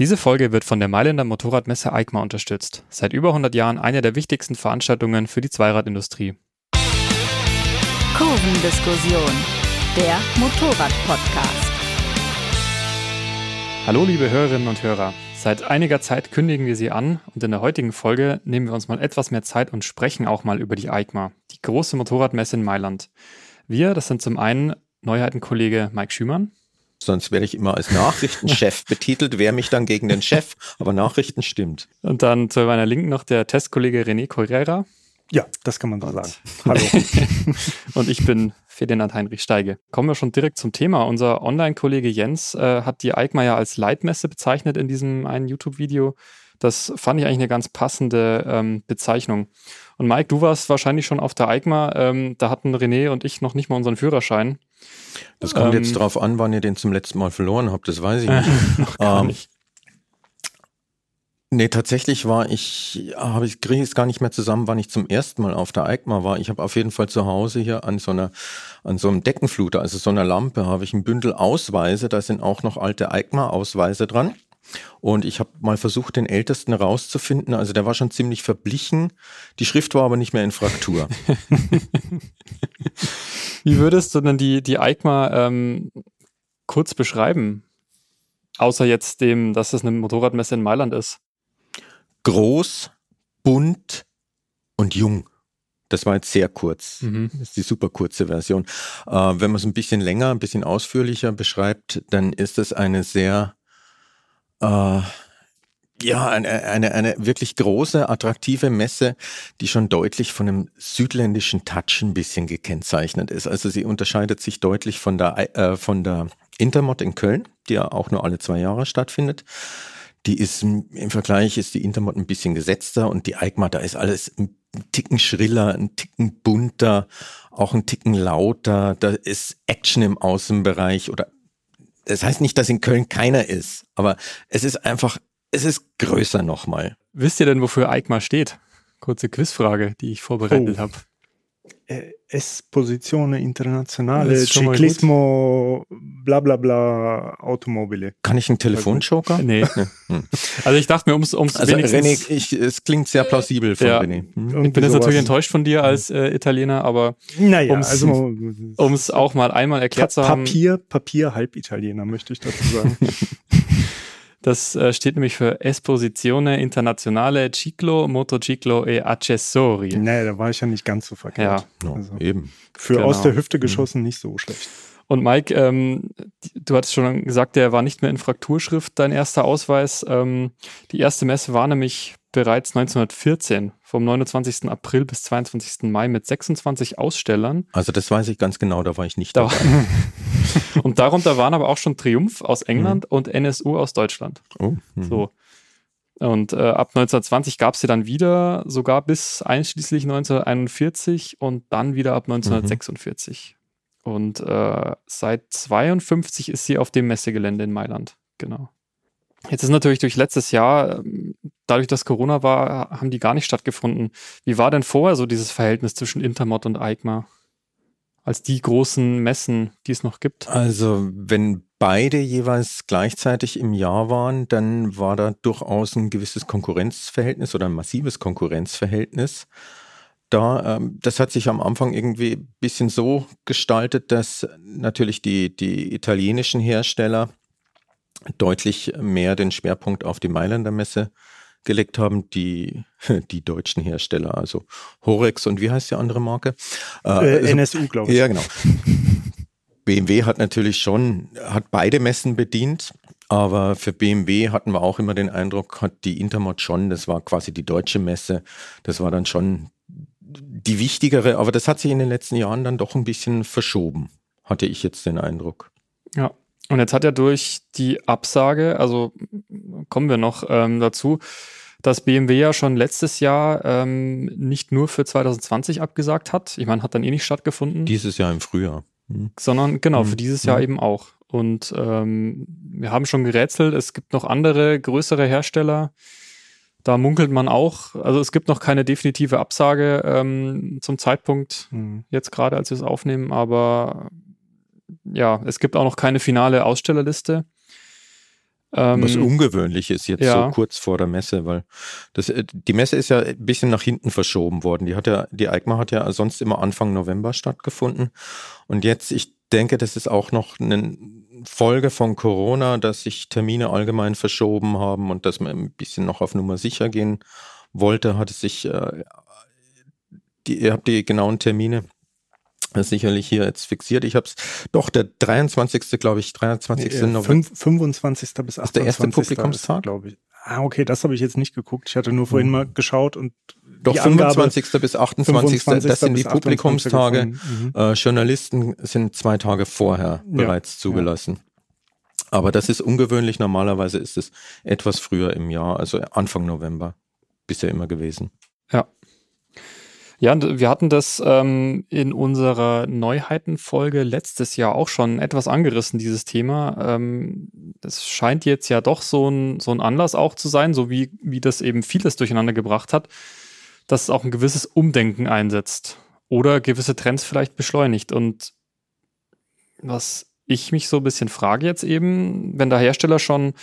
Diese Folge wird von der Mailänder Motorradmesse EICMA unterstützt. Seit über 100 Jahren eine der wichtigsten Veranstaltungen für die Zweiradindustrie. Kurvendiskussion, der Motorrad-Podcast. Hallo liebe Hörerinnen und Hörer. Seit einiger Zeit kündigen wir Sie an und in der heutigen Folge nehmen wir uns mal etwas mehr Zeit und sprechen auch mal über die EICMA, die große Motorradmesse in Mailand. Wir, das sind zum einen Neuheitenkollege Mike Schümann. Sonst werde ich immer als Nachrichtenchef betitelt, wehre mich dann gegen den Chef, aber Nachrichten stimmt. Und dann zu meiner Linken noch der Testkollege René Correra. Ja, das kann man so sagen. Hallo. und ich bin Ferdinand Heinrich Steige. Kommen wir schon direkt zum Thema. Unser Online-Kollege Jens äh, hat die EICMA ja als Leitmesse bezeichnet in diesem einen YouTube-Video. Das fand ich eigentlich eine ganz passende ähm, Bezeichnung. Und Mike, du warst wahrscheinlich schon auf der EICMA. Ähm, da hatten René und ich noch nicht mal unseren Führerschein. Das kommt ähm, jetzt darauf an, wann ihr den zum letzten Mal verloren habt. Das weiß ich nicht. noch gar ähm, nicht. Nee, tatsächlich war ich, habe ich kriege es gar nicht mehr zusammen, wann ich zum ersten Mal auf der EICMA war. Ich habe auf jeden Fall zu Hause hier an so einer, an so einem Deckenfluter, also so einer Lampe, habe ich ein Bündel Ausweise. Da sind auch noch alte EICMA-Ausweise dran. Und ich habe mal versucht, den ältesten rauszufinden. Also der war schon ziemlich verblichen. Die Schrift war aber nicht mehr in Fraktur. Wie würdest du denn die, die EICMA ähm, kurz beschreiben? Außer jetzt dem, dass es eine Motorradmesse in Mailand ist groß, bunt und jung. Das war jetzt sehr kurz. Mhm. Das ist die super kurze Version. Äh, wenn man es ein bisschen länger, ein bisschen ausführlicher beschreibt, dann ist es eine sehr, äh, ja, eine, eine, eine wirklich große, attraktive Messe, die schon deutlich von einem südländischen Touch ein bisschen gekennzeichnet ist. Also sie unterscheidet sich deutlich von der, äh, von der Intermod in Köln, die ja auch nur alle zwei Jahre stattfindet. Die ist im Vergleich ist die Intermod ein bisschen gesetzter und die EICMA, da ist alles ein Ticken schriller, ein Ticken bunter, auch ein Ticken lauter. Da ist Action im Außenbereich oder das heißt nicht, dass in Köln keiner ist, aber es ist einfach, es ist größer nochmal. Wisst ihr denn, wofür EICMA steht? Kurze Quizfrage, die ich vorbereitet oh. habe. Esposizione internazionale, Ciclismo, bla bla bla, Automobile. Kann ich einen Telefonjoker? Nee. Hm. Also ich dachte mir, ums, ums also René, ich, es klingt sehr plausibel von ja. René. Hm? Ich bin jetzt natürlich enttäuscht von dir als äh, Italiener, aber naja, ums, also, ums auch mal einmal erklärt pa zu haben. Papier, Papier, Halbitaliener, möchte ich dazu sagen. Das äh, steht nämlich für Esposizione Internazionale Ciclo, Motociclo e Accessori. Nee, da war ich ja nicht ganz so verkehrt. Ja, also eben. Für genau. aus der Hüfte mhm. geschossen nicht so schlecht. Und Mike, ähm, du hattest schon gesagt, der war nicht mehr in Frakturschrift, dein erster Ausweis. Ähm, die erste Messe war nämlich bereits 1914, vom 29. April bis 22. Mai mit 26 Ausstellern. Also das weiß ich ganz genau, da war ich nicht dabei. und darunter waren aber auch schon Triumph aus England mhm. und NSU aus Deutschland. Oh. Mhm. So. Und äh, ab 1920 gab es sie dann wieder, sogar bis einschließlich 1941 und dann wieder ab 1946. Mhm. Und äh, seit 52 ist sie auf dem Messegelände in Mailand. Genau. Jetzt ist natürlich durch letztes Jahr, ähm, dadurch, dass Corona war, haben die gar nicht stattgefunden. Wie war denn vorher so dieses Verhältnis zwischen Intermod und EICMA? Als die großen Messen, die es noch gibt? Also, wenn beide jeweils gleichzeitig im Jahr waren, dann war da durchaus ein gewisses Konkurrenzverhältnis oder ein massives Konkurrenzverhältnis. Da, ähm, das hat sich am Anfang irgendwie ein bisschen so gestaltet, dass natürlich die, die italienischen Hersteller deutlich mehr den Schwerpunkt auf die Mailänder Messe gelegt haben, die, die deutschen Hersteller, also Horex und wie heißt die andere Marke? Äh, also, NSU, glaube ich. Ja, genau. BMW hat natürlich schon, hat beide Messen bedient, aber für BMW hatten wir auch immer den Eindruck, hat die Intermod schon, das war quasi die deutsche Messe, das war dann schon die wichtigere, aber das hat sich in den letzten Jahren dann doch ein bisschen verschoben, hatte ich jetzt den Eindruck. Ja, und jetzt hat er durch die Absage, also kommen wir noch ähm, dazu, dass BMW ja schon letztes Jahr ähm, nicht nur für 2020 abgesagt hat. Ich meine, hat dann eh nicht stattgefunden. Dieses Jahr im Frühjahr. Mhm. Sondern genau, für hm. dieses Jahr mhm. eben auch. Und ähm, wir haben schon gerätselt, es gibt noch andere größere Hersteller. Da munkelt man auch, also es gibt noch keine definitive Absage ähm, zum Zeitpunkt, mhm. jetzt gerade als wir es aufnehmen, aber ja, es gibt auch noch keine finale Ausstellerliste. Ähm, Was ungewöhnlich ist jetzt ja. so kurz vor der Messe, weil das, äh, die Messe ist ja ein bisschen nach hinten verschoben worden. Die hat ja, die EICMA hat ja sonst immer Anfang November stattgefunden. Und jetzt, ich denke, das ist auch noch eine Folge von Corona, dass sich Termine allgemein verschoben haben und dass man ein bisschen noch auf Nummer sicher gehen wollte, hat es sich, äh, die, ihr habt die genauen Termine sicherlich hier jetzt fixiert. Ich habe es doch der 23. glaube ich, 23. Nee, November. 25. bis 28. Ist der erste Publikumstag, glaube ich. Ah, okay, das habe ich jetzt nicht geguckt. Ich hatte nur vorhin mhm. mal geschaut und doch 25. Angabe, bis 28. 25. das sind die Publikumstage. Mhm. Äh, Journalisten sind zwei Tage vorher ja, bereits zugelassen. Ja. Aber das ist ungewöhnlich. Normalerweise ist es etwas früher im Jahr, also Anfang November bisher immer gewesen. Ja, ja, wir hatten das ähm, in unserer Neuheitenfolge letztes Jahr auch schon etwas angerissen, dieses Thema. Ähm, das scheint jetzt ja doch so ein, so ein Anlass auch zu sein, so wie, wie das eben vieles durcheinander gebracht hat, dass es auch ein gewisses Umdenken einsetzt oder gewisse Trends vielleicht beschleunigt. Und was ich mich so ein bisschen frage jetzt eben, wenn da Hersteller schon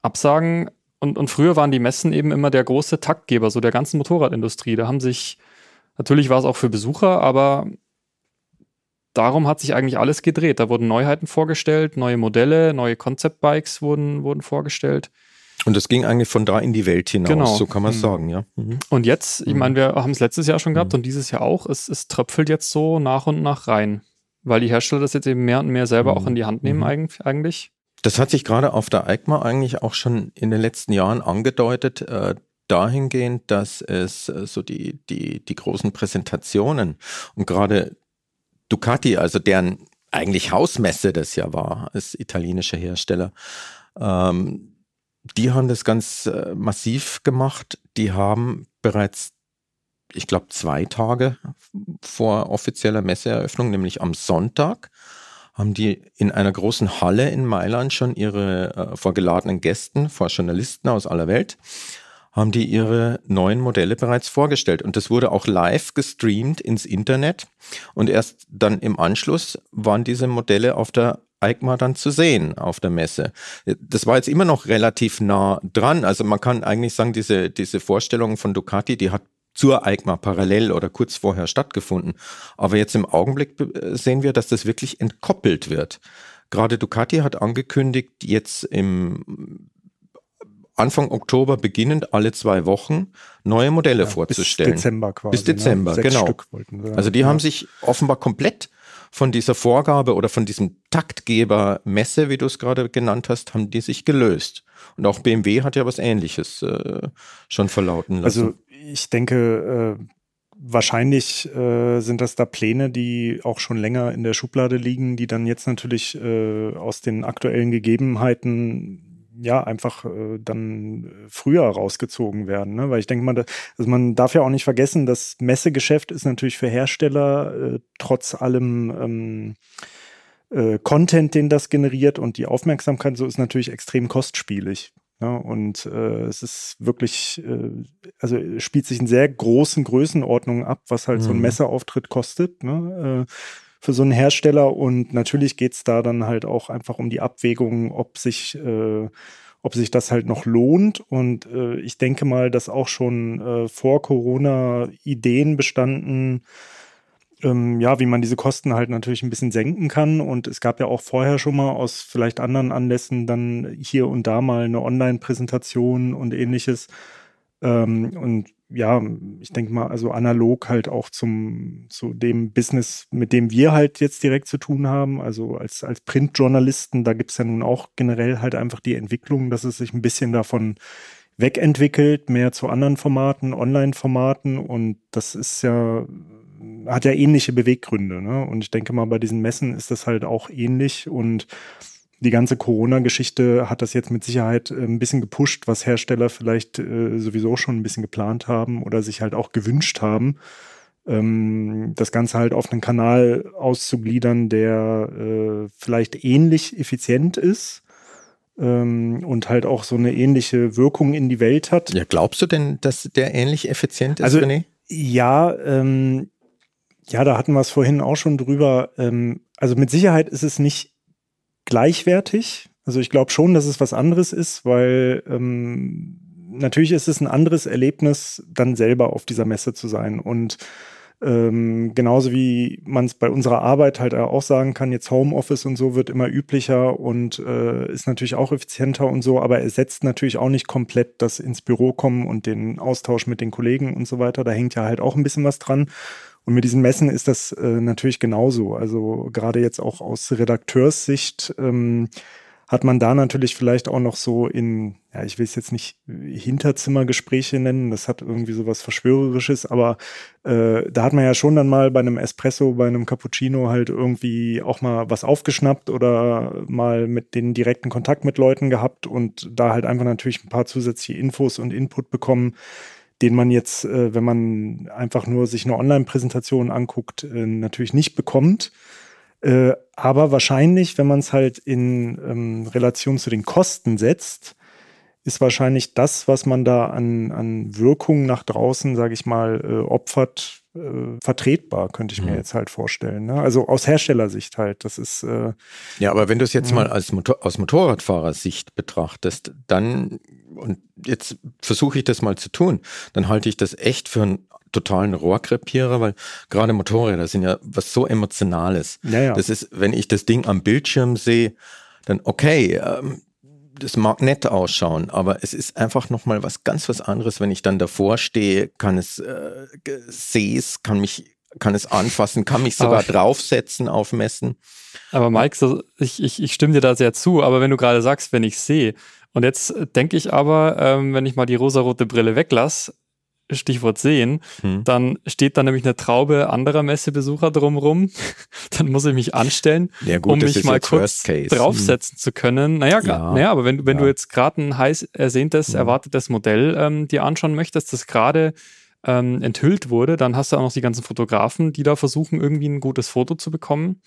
absagen, und, und früher waren die Messen eben immer der große Taktgeber so der ganzen Motorradindustrie. Da haben sich Natürlich war es auch für Besucher, aber darum hat sich eigentlich alles gedreht. Da wurden Neuheiten vorgestellt, neue Modelle, neue Concept-Bikes wurden, wurden vorgestellt. Und das ging eigentlich von da in die Welt hinaus, genau. so kann man es mhm. sagen, ja. Mhm. Und jetzt, ich mhm. meine, wir haben es letztes Jahr schon gehabt mhm. und dieses Jahr auch, es, es tröpfelt jetzt so nach und nach rein, weil die Hersteller das jetzt eben mehr und mehr selber auch mhm. in die Hand nehmen mhm. eigentlich. Das hat sich gerade auf der EICMA eigentlich auch schon in den letzten Jahren angedeutet, äh, dahingehend, dass es äh, so die, die, die großen Präsentationen und gerade Ducati, also deren eigentlich Hausmesse das ja war, als italienischer Hersteller, ähm, die haben das ganz äh, massiv gemacht. Die haben bereits, ich glaube, zwei Tage vor offizieller Messeeröffnung, nämlich am Sonntag, haben die in einer großen Halle in Mailand schon ihre äh, vorgeladenen Gästen, vor Journalisten aus aller Welt, haben die ihre neuen Modelle bereits vorgestellt. Und das wurde auch live gestreamt ins Internet. Und erst dann im Anschluss waren diese Modelle auf der EICMA dann zu sehen auf der Messe. Das war jetzt immer noch relativ nah dran. Also man kann eigentlich sagen, diese, diese Vorstellung von Ducati, die hat zur EICMA parallel oder kurz vorher stattgefunden. Aber jetzt im Augenblick sehen wir, dass das wirklich entkoppelt wird. Gerade Ducati hat angekündigt, jetzt im Anfang Oktober beginnend alle zwei Wochen neue Modelle ja, vorzustellen. Bis Dezember quasi. Bis ne? Dezember, ne? genau. also die ja. haben sich offenbar komplett von dieser Vorgabe oder von diesem Taktgeber Messe, wie du es gerade genannt hast, haben die sich gelöst. Und auch BMW hat ja was Ähnliches äh, schon verlauten lassen. Also ich denke, äh, wahrscheinlich äh, sind das da Pläne, die auch schon länger in der Schublade liegen, die dann jetzt natürlich äh, aus den aktuellen Gegebenheiten ja einfach äh, dann früher rausgezogen werden. Ne? Weil ich denke mal, da, also man darf ja auch nicht vergessen, das Messegeschäft ist natürlich für Hersteller äh, trotz allem ähm, äh, Content, den das generiert und die Aufmerksamkeit so ist natürlich extrem kostspielig. Ja, und äh, es ist wirklich, äh, also spielt sich in sehr großen Größenordnungen ab, was halt mhm. so ein mhm. Messeauftritt kostet. Ne? Äh, für so einen Hersteller. Und natürlich geht es da dann halt auch einfach um die Abwägung, ob sich, äh, ob sich das halt noch lohnt. Und äh, ich denke mal, dass auch schon äh, vor Corona Ideen bestanden, ähm, ja, wie man diese Kosten halt natürlich ein bisschen senken kann. Und es gab ja auch vorher schon mal aus vielleicht anderen Anlässen dann hier und da mal eine Online-Präsentation und ähnliches. Ähm, und ja, ich denke mal, also analog halt auch zum, zu dem Business, mit dem wir halt jetzt direkt zu tun haben. Also als, als Printjournalisten, da gibt es ja nun auch generell halt einfach die Entwicklung, dass es sich ein bisschen davon wegentwickelt, mehr zu anderen Formaten, Online-Formaten und das ist ja, hat ja ähnliche Beweggründe. Ne? Und ich denke mal, bei diesen Messen ist das halt auch ähnlich und die ganze Corona-Geschichte hat das jetzt mit Sicherheit äh, ein bisschen gepusht, was Hersteller vielleicht äh, sowieso schon ein bisschen geplant haben oder sich halt auch gewünscht haben, ähm, das Ganze halt auf einen Kanal auszugliedern, der äh, vielleicht ähnlich effizient ist ähm, und halt auch so eine ähnliche Wirkung in die Welt hat. Ja, glaubst du denn, dass der ähnlich effizient ist, also, René? Ja, ähm, ja, da hatten wir es vorhin auch schon drüber. Ähm, also mit Sicherheit ist es nicht gleichwertig. Also ich glaube schon, dass es was anderes ist, weil ähm, natürlich ist es ein anderes Erlebnis, dann selber auf dieser Messe zu sein. Und ähm, genauso wie man es bei unserer Arbeit halt auch sagen kann, jetzt Homeoffice und so wird immer üblicher und äh, ist natürlich auch effizienter und so, aber ersetzt natürlich auch nicht komplett das ins Büro kommen und den Austausch mit den Kollegen und so weiter. Da hängt ja halt auch ein bisschen was dran. Und mit diesen Messen ist das äh, natürlich genauso. Also gerade jetzt auch aus Redakteurssicht ähm, hat man da natürlich vielleicht auch noch so in, ja, ich will es jetzt nicht Hinterzimmergespräche nennen, das hat irgendwie so was Verschwörerisches, aber äh, da hat man ja schon dann mal bei einem Espresso, bei einem Cappuccino halt irgendwie auch mal was aufgeschnappt oder mal mit den direkten Kontakt mit Leuten gehabt und da halt einfach natürlich ein paar zusätzliche Infos und Input bekommen, den man jetzt, äh, wenn man einfach nur sich eine Online-Präsentation anguckt, äh, natürlich nicht bekommt. Äh, aber wahrscheinlich, wenn man es halt in ähm, Relation zu den Kosten setzt, ist wahrscheinlich das, was man da an, an Wirkung nach draußen, sage ich mal, äh, opfert, äh, vertretbar, könnte ich mir mhm. jetzt halt vorstellen. Ne? Also aus Herstellersicht halt. Das ist äh, ja, aber wenn du es jetzt mhm. mal als Motor aus Motorradfahrersicht betrachtest, dann und jetzt versuche ich das mal zu tun, dann halte ich das echt für ein totalen Rohrkrepierer, weil gerade Motorräder sind ja was so Emotionales. Ja, ja. Das ist, wenn ich das Ding am Bildschirm sehe, dann okay, ähm, das mag nett ausschauen, aber es ist einfach nochmal was ganz was anderes, wenn ich dann davor stehe, kann es äh, sehe es, kann mich kann es anfassen, kann mich sogar aber, draufsetzen, aufmessen. Aber Mike, so, ich, ich, ich stimme dir da sehr zu, aber wenn du gerade sagst, wenn ich sehe, und jetzt denke ich aber, ähm, wenn ich mal die rosarote Brille weglasse, Stichwort sehen, hm. dann steht da nämlich eine Traube anderer Messebesucher drumrum. dann muss ich mich anstellen, ja, gut, um mich mal kurz draufsetzen hm. zu können. Naja, ja. naja aber wenn, wenn ja. du jetzt gerade ein heiß ersehntes, hm. erwartetes Modell ähm, dir anschauen möchtest, das gerade ähm, enthüllt wurde, dann hast du auch noch die ganzen Fotografen, die da versuchen, irgendwie ein gutes Foto zu bekommen.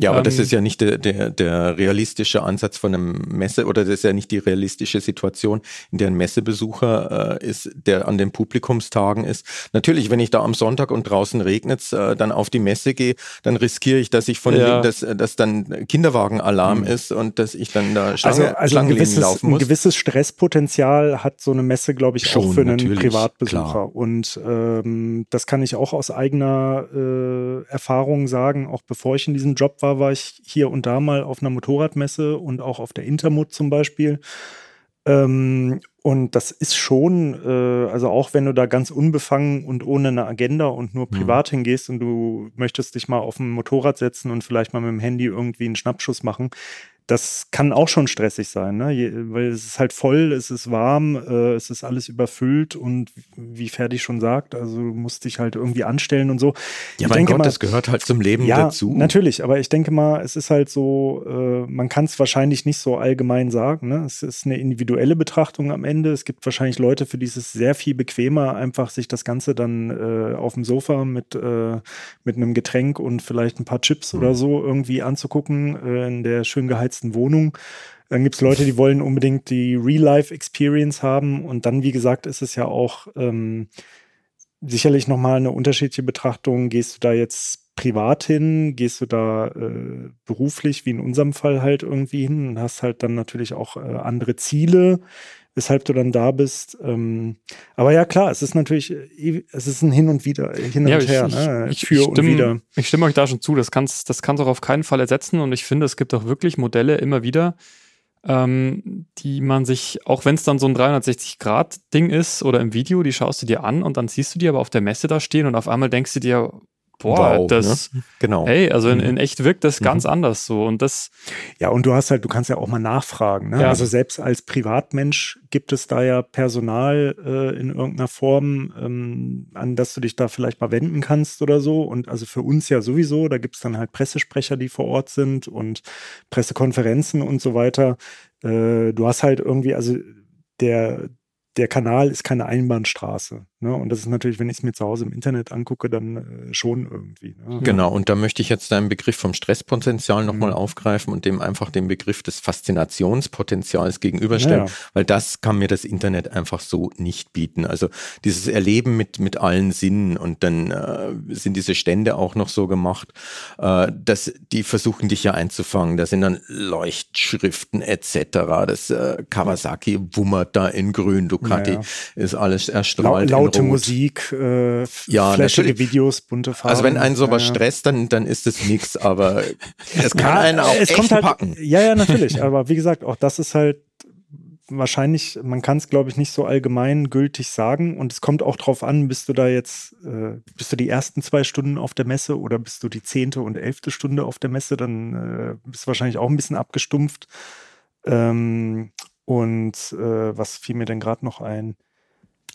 Ja, aber ähm, das ist ja nicht der, der, der realistische Ansatz von einem Messe oder das ist ja nicht die realistische Situation, in der ein Messebesucher äh, ist, der an den Publikumstagen ist. Natürlich, wenn ich da am Sonntag und draußen regnet, äh, dann auf die Messe gehe, dann riskiere ich, dass ich von ja. dass, dass dann Kinderwagenalarm mhm. ist und dass ich dann da Schlange, also, also ein gewisses, laufen muss. Ein gewisses Stresspotenzial hat so eine Messe, glaube ich, Schon, auch für einen Privatbesucher. Klar. Und ähm, das kann ich auch aus eigener äh, Erfahrung sagen, auch bevor ich in diesem Job war war, war ich hier und da mal auf einer Motorradmesse und auch auf der Intermut zum Beispiel. Ähm, und das ist schon, äh, also auch wenn du da ganz unbefangen und ohne eine Agenda und nur mhm. privat mhm. hingehst und du möchtest dich mal auf ein Motorrad setzen und vielleicht mal mit dem Handy irgendwie einen Schnappschuss machen, das kann auch schon stressig sein, ne? Je, weil es ist halt voll, es ist warm, äh, es ist alles überfüllt und wie Ferdi schon sagt, also du musst dich halt irgendwie anstellen und so. Ja, ich mein Gott, mal, das gehört halt zum Leben ja, dazu. Natürlich, aber ich denke mal, es ist halt so, äh, man kann es wahrscheinlich nicht so allgemein sagen. Ne? Es ist eine individuelle Betrachtung am Ende. Es gibt wahrscheinlich Leute, für die ist es sehr viel bequemer, einfach sich das Ganze dann äh, auf dem Sofa mit, äh, mit einem Getränk und vielleicht ein paar Chips mhm. oder so irgendwie anzugucken, äh, in der schön geheizten beheizten Wohnung. Dann gibt es Leute, die wollen unbedingt die Real-Life-Experience haben. Und dann, wie gesagt, ist es ja auch ähm, sicherlich nochmal eine unterschiedliche Betrachtung. Gehst du da jetzt privat hin? Gehst du da äh, beruflich, wie in unserem Fall halt irgendwie hin? Und hast halt dann natürlich auch äh, andere Ziele weshalb du dann da bist. Ähm, aber ja, klar, es ist natürlich, es ist ein Hin und Wieder, hin ja, und her, ich, ne? ich, für ich stimme, und wieder. Ich stimme euch da schon zu, das kann es das kann's auch auf keinen Fall ersetzen und ich finde, es gibt auch wirklich Modelle immer wieder, ähm, die man sich, auch wenn es dann so ein 360-Grad-Ding ist oder im Video, die schaust du dir an und dann siehst du die aber auf der Messe da stehen und auf einmal denkst du dir, boah, wow, das, ne? genau. Hey, also in, mhm. in echt wirkt das mhm. ganz anders so und das. Ja, und du hast halt, du kannst ja auch mal nachfragen. Ne? Ja. Also selbst als Privatmensch gibt es da ja Personal äh, in irgendeiner Form, ähm, an das du dich da vielleicht mal wenden kannst oder so. Und also für uns ja sowieso, da gibt es dann halt Pressesprecher, die vor Ort sind und Pressekonferenzen und so weiter. Äh, du hast halt irgendwie, also der, der Kanal ist keine Einbahnstraße. Ne? Und das ist natürlich, wenn ich es mir zu Hause im Internet angucke, dann äh, schon irgendwie. Ne? Genau, und da möchte ich jetzt deinen Begriff vom Stresspotenzial nochmal mhm. aufgreifen und dem einfach den Begriff des Faszinationspotenzials gegenüberstellen, ja. weil das kann mir das Internet einfach so nicht bieten. Also dieses Erleben mit, mit allen Sinnen und dann äh, sind diese Stände auch noch so gemacht, äh, dass die versuchen dich ja einzufangen. Da sind dann Leuchtschriften etc. Das äh, Kawasaki wummert da in grün, Ducati ja, ja. ist alles erstrahlt. Laut laute Musik, äh, ja, flashige Videos, bunte Farben. Also wenn einen sowas ja, stresst, dann, dann ist es nichts, aber es kann ja, einen auch es kommt halt, packen. Ja, ja, natürlich. aber wie gesagt, auch das ist halt wahrscheinlich, man kann es, glaube ich, nicht so allgemein gültig sagen. Und es kommt auch drauf an, bist du da jetzt, äh, bist du die ersten zwei Stunden auf der Messe oder bist du die zehnte und elfte Stunde auf der Messe, dann äh, bist du wahrscheinlich auch ein bisschen abgestumpft. Ähm, und äh, was fiel mir denn gerade noch ein?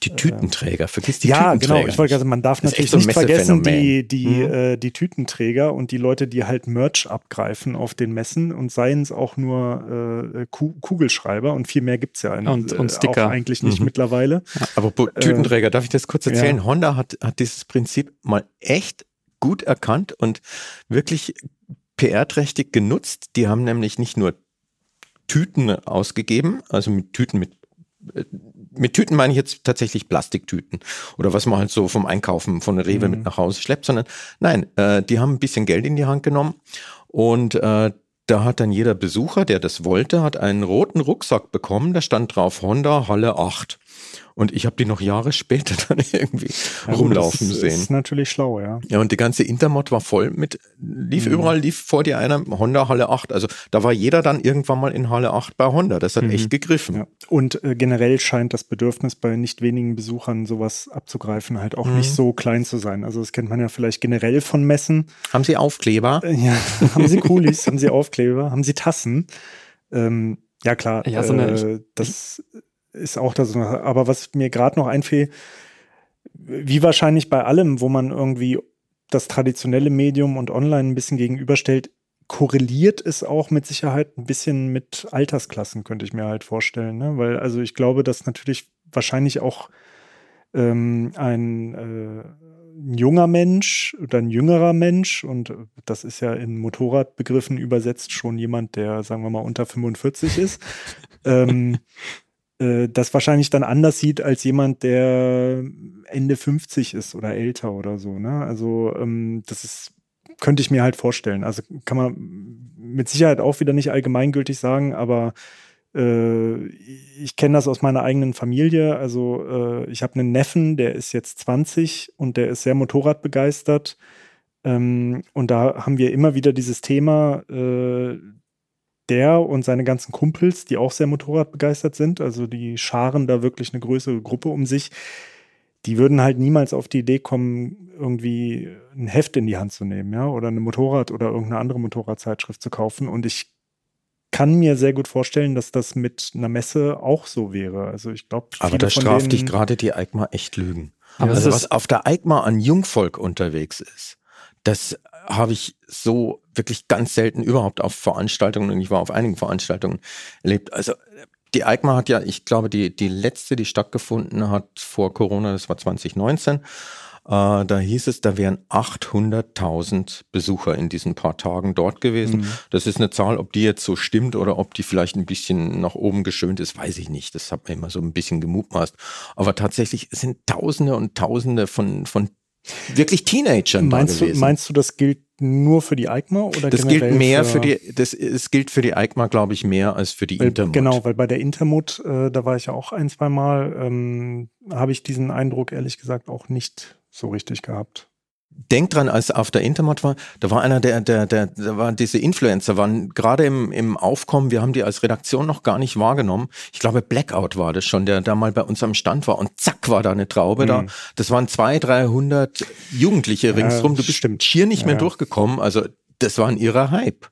Die Tütenträger, vergiss die ja, Tütenträger. Ja, genau. Ich wollte sagen, man darf natürlich so nicht vergessen, die, die, mhm. äh, die Tütenträger und die Leute, die halt Merch abgreifen auf den Messen und seien es auch nur äh, Kugelschreiber und viel mehr gibt es ja in, und, und äh, Sticker. auch eigentlich nicht mhm. mittlerweile. Aber äh, Tütenträger, darf ich das kurz erzählen? Ja. Honda hat, hat dieses Prinzip mal echt gut erkannt und wirklich PR-trächtig genutzt. Die haben nämlich nicht nur Tüten ausgegeben, also mit Tüten mit mit Tüten meine ich jetzt tatsächlich Plastiktüten oder was man halt so vom Einkaufen von Rewe mhm. mit nach Hause schleppt, sondern nein, äh, die haben ein bisschen Geld in die Hand genommen und äh, da hat dann jeder Besucher, der das wollte, hat einen roten Rucksack bekommen, da stand drauf Honda Halle 8. Und ich habe die noch Jahre später dann irgendwie ja, rumlaufen das sehen. Das ist natürlich schlau, ja. Ja, und die ganze Intermod war voll mit, lief mhm. überall, lief vor dir einer Honda Halle 8. Also da war jeder dann irgendwann mal in Halle 8 bei Honda. Das hat mhm. echt gegriffen. Ja. Und äh, generell scheint das Bedürfnis bei nicht wenigen Besuchern, sowas abzugreifen, halt auch mhm. nicht so klein zu sein. Also das kennt man ja vielleicht generell von Messen. Haben Sie Aufkleber? Äh, ja, haben Sie Coolies, haben Sie Aufkleber, haben Sie Tassen? Ähm, ja, klar. Ja, so eine, äh, das ist auch das. Aber was mir gerade noch einfiel, wie wahrscheinlich bei allem, wo man irgendwie das traditionelle Medium und online ein bisschen gegenüberstellt, korreliert es auch mit Sicherheit ein bisschen mit Altersklassen, könnte ich mir halt vorstellen. Ne? Weil, also ich glaube, dass natürlich wahrscheinlich auch ähm, ein, äh, ein junger Mensch oder ein jüngerer Mensch, und das ist ja in Motorradbegriffen übersetzt schon jemand, der, sagen wir mal, unter 45 ist, ähm, äh, das wahrscheinlich dann anders sieht als jemand, der Ende 50 ist oder älter oder so. Ne? Also ähm, das ist, könnte ich mir halt vorstellen. Also kann man mit Sicherheit auch wieder nicht allgemeingültig sagen, aber äh, ich kenne das aus meiner eigenen Familie. Also äh, ich habe einen Neffen, der ist jetzt 20 und der ist sehr Motorradbegeistert. Ähm, und da haben wir immer wieder dieses Thema, der und seine ganzen Kumpels, die auch sehr Motorradbegeistert sind, also die scharen da wirklich eine größere Gruppe um sich, die würden halt niemals auf die Idee kommen, irgendwie ein Heft in die Hand zu nehmen, ja, oder eine Motorrad- oder irgendeine andere Motorradzeitschrift zu kaufen. Und ich kann mir sehr gut vorstellen, dass das mit einer Messe auch so wäre. Also ich glaube, aber da straft dich gerade die EICMA echt Lügen. Aber also was auf der EICMA an Jungvolk unterwegs ist, das habe ich so wirklich ganz selten überhaupt auf Veranstaltungen und ich war auf einigen Veranstaltungen erlebt. Also die EICMA hat ja, ich glaube, die, die letzte, die stattgefunden hat vor Corona, das war 2019, äh, da hieß es, da wären 800.000 Besucher in diesen paar Tagen dort gewesen. Mhm. Das ist eine Zahl, ob die jetzt so stimmt oder ob die vielleicht ein bisschen nach oben geschönt ist, weiß ich nicht. Das hat mir immer so ein bisschen gemutmaßt. Aber tatsächlich sind Tausende und Tausende von, von wirklich Teenagern meinst da gewesen. Du, meinst du, das gilt nur für die EICMA oder Das gilt mehr für, für, die, das es gilt für die EICMA, glaube ich, mehr als für die weil, Intermod. Genau, weil bei der Intermod, äh, da war ich ja auch ein, zwei Mal, ähm, habe ich diesen Eindruck ehrlich gesagt auch nicht so richtig gehabt. Denk dran, als auf der Intermod war, da war einer der, der, der, da waren diese Influencer, waren gerade im, im Aufkommen, wir haben die als Redaktion noch gar nicht wahrgenommen. Ich glaube, Blackout war das schon, der da mal bei uns am Stand war und zack war da eine Traube mhm. da. Das waren zwei, dreihundert Jugendliche ja, ringsrum. Du bist stimmt. schier nicht ja. mehr durchgekommen. Also das war ein irrer Hype.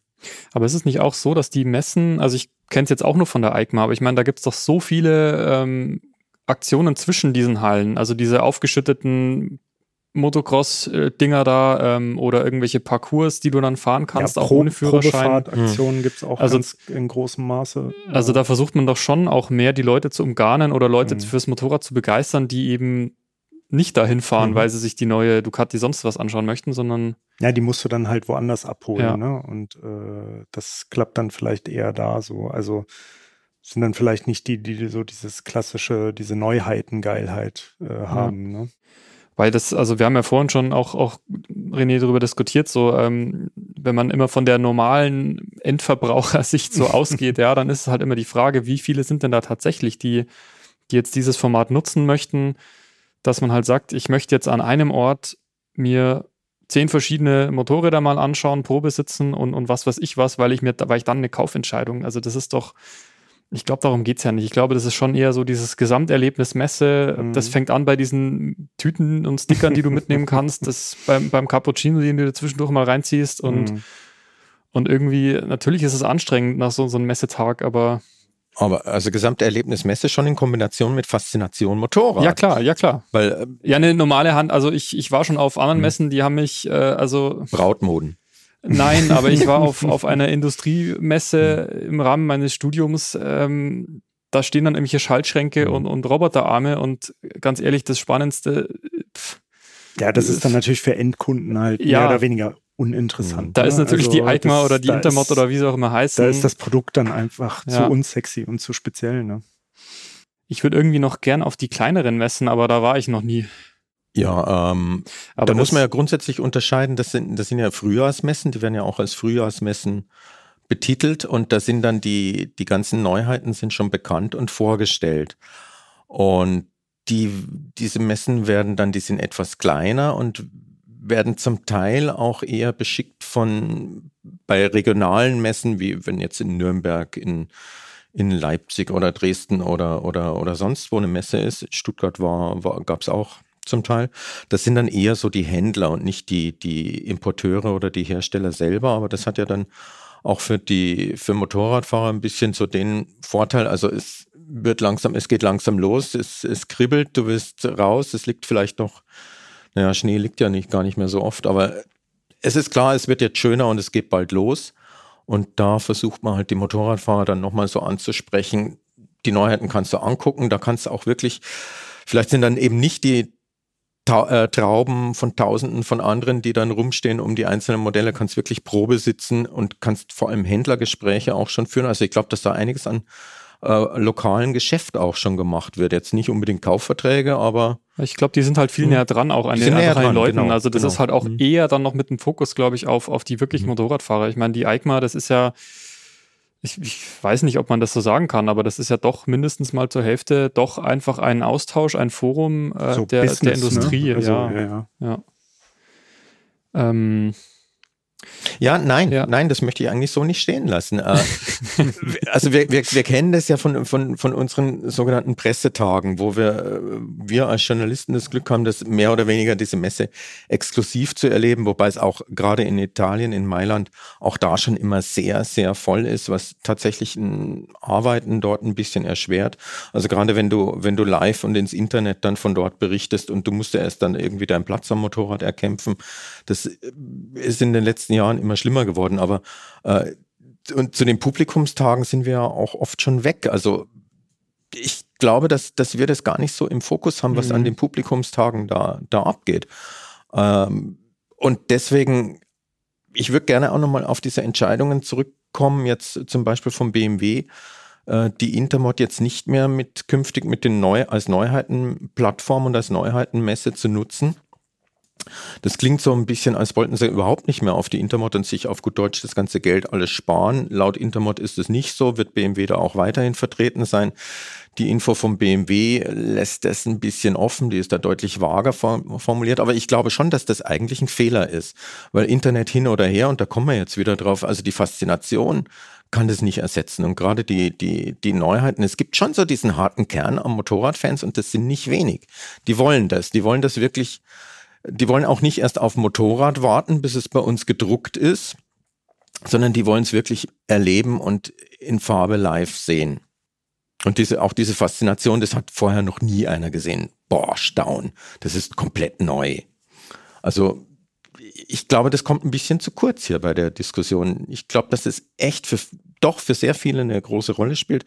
Aber ist es nicht auch so, dass die Messen, also ich kenne es jetzt auch nur von der EICMA, aber ich meine, da gibt es doch so viele ähm, Aktionen zwischen diesen Hallen, also diese aufgeschütteten Motocross-Dinger da ähm, oder irgendwelche Parcours, die du dann fahren kannst, ja, auch Pro, ohne Führerschein. Aktionen mhm. gibt's auch also, in großem Maße. Also da versucht man doch schon auch mehr die Leute zu umgarnen oder Leute mhm. fürs Motorrad zu begeistern, die eben nicht dahin fahren, mhm. weil sie sich die neue Ducati sonst was anschauen möchten, sondern. Ja, die musst du dann halt woanders abholen, ja. ne? Und äh, das klappt dann vielleicht eher da so. Also sind dann vielleicht nicht die, die so dieses klassische, diese Neuheiten-Geilheit äh, haben, ja. ne? Weil das, also wir haben ja vorhin schon auch, auch René darüber diskutiert, so ähm, wenn man immer von der normalen Endverbrauchersicht so ausgeht, ja, dann ist es halt immer die Frage, wie viele sind denn da tatsächlich, die, die jetzt dieses Format nutzen möchten, dass man halt sagt, ich möchte jetzt an einem Ort mir zehn verschiedene Motorräder mal anschauen, Probe sitzen und, und was weiß ich was, weil ich mir, weil ich dann eine Kaufentscheidung, also das ist doch, ich glaube, darum geht's ja nicht. Ich glaube, das ist schon eher so dieses Gesamterlebnis Messe. Mhm. Das fängt an bei diesen Tüten und Stickern, die du mitnehmen kannst, das beim, beim Cappuccino, den du zwischendurch mal reinziehst und, mhm. und irgendwie, natürlich ist es anstrengend nach so, so einem Messetag, aber aber also Gesamterlebnis Messe schon in Kombination mit Faszination Motorrad. Ja klar, ja klar. Weil äh, ja eine normale Hand. Also ich ich war schon auf anderen hm. Messen, die haben mich äh, also Brautmoden. Nein, aber ich war auf auf einer Industriemesse im Rahmen meines Studiums. Ähm, da stehen dann irgendwelche Schaltschränke mhm. und, und Roboterarme und ganz ehrlich, das Spannendste. Pff, ja, das ist dann natürlich für Endkunden halt ja, mehr oder weniger uninteressant. Da ne? ist natürlich also die EICMA oder die Intermod ist, oder wie sie auch immer heißen. Da ist das Produkt dann einfach ja. zu unsexy und zu speziell. Ne? Ich würde irgendwie noch gern auf die kleineren messen, aber da war ich noch nie. Ja, ähm, aber da muss man ja grundsätzlich unterscheiden, das sind, das sind ja Frühjahrsmessen, die werden ja auch als Frühjahrsmessen betitelt und da sind dann die, die ganzen Neuheiten sind schon bekannt und vorgestellt. Und die, diese Messen werden dann, die sind etwas kleiner und werden zum Teil auch eher beschickt von bei regionalen Messen, wie wenn jetzt in Nürnberg, in, in Leipzig oder Dresden oder, oder, oder sonst wo eine Messe ist. Stuttgart war, war gab es auch zum Teil. Das sind dann eher so die Händler und nicht die, die Importeure oder die Hersteller selber. Aber das hat ja dann auch für die, für Motorradfahrer ein bisschen so den Vorteil. Also es wird langsam, es geht langsam los, es, es kribbelt, du wirst raus, es liegt vielleicht noch naja, Schnee liegt ja nicht, gar nicht mehr so oft, aber es ist klar, es wird jetzt schöner und es geht bald los. Und da versucht man halt die Motorradfahrer dann nochmal so anzusprechen. Die Neuheiten kannst du angucken, da kannst du auch wirklich, vielleicht sind dann eben nicht die Ta äh, Trauben von Tausenden von anderen, die dann rumstehen um die einzelnen Modelle, kannst wirklich Probe sitzen und kannst vor allem Händlergespräche auch schon führen. Also ich glaube, dass da einiges an äh, lokalen Geschäft auch schon gemacht wird. Jetzt nicht unbedingt Kaufverträge, aber. Ich glaube, die sind halt viel hm. näher dran auch an den, an den Leuten. Genau, also das genau. ist halt auch mhm. eher dann noch mit dem Fokus, glaube ich, auf, auf die wirklichen mhm. Motorradfahrer. Ich meine, die EICMA, das ist ja, ich, ich weiß nicht, ob man das so sagen kann, aber das ist ja doch mindestens mal zur Hälfte doch einfach ein Austausch, ein Forum äh, so der, Business, der ne? Industrie. Ne? Also, ja, ja, ja. ja. Ähm, ja, nein, ja. nein, das möchte ich eigentlich so nicht stehen lassen. Äh, also wir, wir, wir kennen das ja von, von, von unseren sogenannten Pressetagen, wo wir, äh, wir als Journalisten das Glück haben, das mehr oder weniger diese Messe exklusiv zu erleben, wobei es auch gerade in Italien, in Mailand, auch da schon immer sehr, sehr voll ist, was tatsächlich ein Arbeiten dort ein bisschen erschwert. Also gerade wenn du, wenn du live und ins Internet dann von dort berichtest und du musst ja erst dann irgendwie deinen Platz am Motorrad erkämpfen, das ist in den letzten Jahren immer schlimmer geworden. Aber äh, und zu den Publikumstagen sind wir auch oft schon weg. Also ich glaube, dass, dass wir das gar nicht so im Fokus haben, was mhm. an den Publikumstagen da, da abgeht. Ähm, und deswegen, ich würde gerne auch nochmal auf diese Entscheidungen zurückkommen, jetzt zum Beispiel vom BMW, äh, die Intermod jetzt nicht mehr mit künftig mit den Neu als Neuheitenplattform und als Neuheitenmesse zu nutzen, das klingt so ein bisschen, als wollten sie überhaupt nicht mehr auf die Intermod und sich auf gut Deutsch das ganze Geld alles sparen. Laut Intermod ist es nicht so, wird BMW da auch weiterhin vertreten sein. Die Info vom BMW lässt das ein bisschen offen, die ist da deutlich vager formuliert, aber ich glaube schon, dass das eigentlich ein Fehler ist, weil Internet hin oder her, und da kommen wir jetzt wieder drauf, also die Faszination kann das nicht ersetzen. Und gerade die, die, die Neuheiten, es gibt schon so diesen harten Kern am Motorradfans und das sind nicht wenig. Die wollen das, die wollen das wirklich die wollen auch nicht erst auf Motorrad warten, bis es bei uns gedruckt ist, sondern die wollen es wirklich erleben und in Farbe live sehen. Und diese, auch diese Faszination, das hat vorher noch nie einer gesehen. Boah, Staun. Das ist komplett neu. Also, ich glaube, das kommt ein bisschen zu kurz hier bei der Diskussion. Ich glaube, dass es echt für, doch für sehr viele eine große Rolle spielt.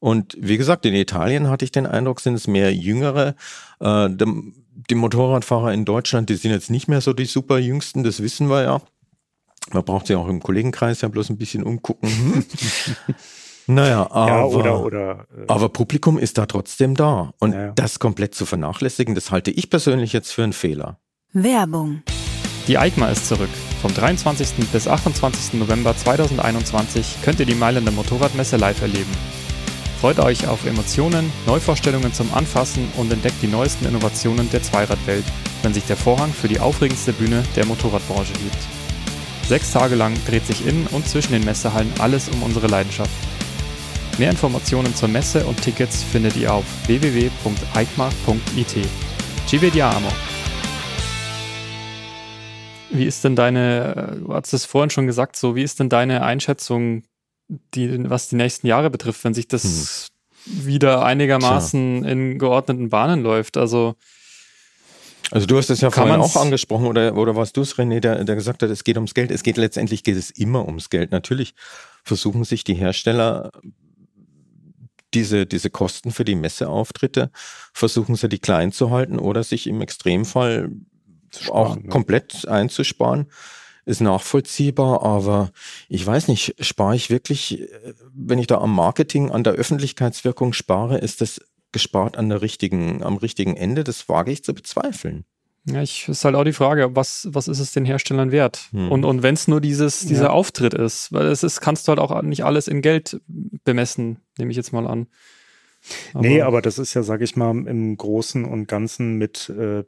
Und wie gesagt, in Italien hatte ich den Eindruck, sind es mehr Jüngere. Äh, die Motorradfahrer in Deutschland, die sind jetzt nicht mehr so die super Jüngsten, das wissen wir ja. Man braucht sich auch im Kollegenkreis ja bloß ein bisschen umgucken. naja, aber, ja, oder, oder, äh, aber Publikum ist da trotzdem da. Und ja. das komplett zu vernachlässigen, das halte ich persönlich jetzt für einen Fehler. Werbung. Die EICMA ist zurück. Vom 23. bis 28. November 2021 könnt ihr die Mailänder Motorradmesse live erleben. Freut euch auf Emotionen, Neuvorstellungen zum Anfassen und entdeckt die neuesten Innovationen der Zweiradwelt, wenn sich der Vorhang für die aufregendste Bühne der Motorradbranche hebt. Sechs Tage lang dreht sich in und zwischen den Messehallen alles um unsere Leidenschaft. Mehr Informationen zur Messe und Tickets findet ihr auf www.eikma.it. Ci vediamo! Wie ist denn deine, du hast es vorhin schon gesagt, so wie ist denn deine Einschätzung die, was die nächsten Jahre betrifft, wenn sich das hm. wieder einigermaßen Tja. in geordneten Bahnen läuft. Also also du hast es ja vorhin auch angesprochen oder, oder warst du es, René, der, der gesagt hat, es geht ums Geld. Es geht letztendlich geht es immer ums Geld. Natürlich versuchen sich die Hersteller diese, diese Kosten für die Messeauftritte, versuchen sie die klein zu halten oder sich im Extremfall sparen, auch ne? komplett einzusparen ist nachvollziehbar, aber ich weiß nicht, spare ich wirklich, wenn ich da am Marketing, an der Öffentlichkeitswirkung spare, ist das gespart an der richtigen, am richtigen Ende? Das wage ich zu bezweifeln. Ja, ich ist halt auch die Frage, was, was ist es den Herstellern wert? Hm. Und, und wenn es nur dieses, dieser ja. Auftritt ist, weil es ist, kannst du halt auch nicht alles in Geld bemessen, nehme ich jetzt mal an. Aber nee, aber das ist ja, sag ich mal, im Großen und Ganzen mit äh,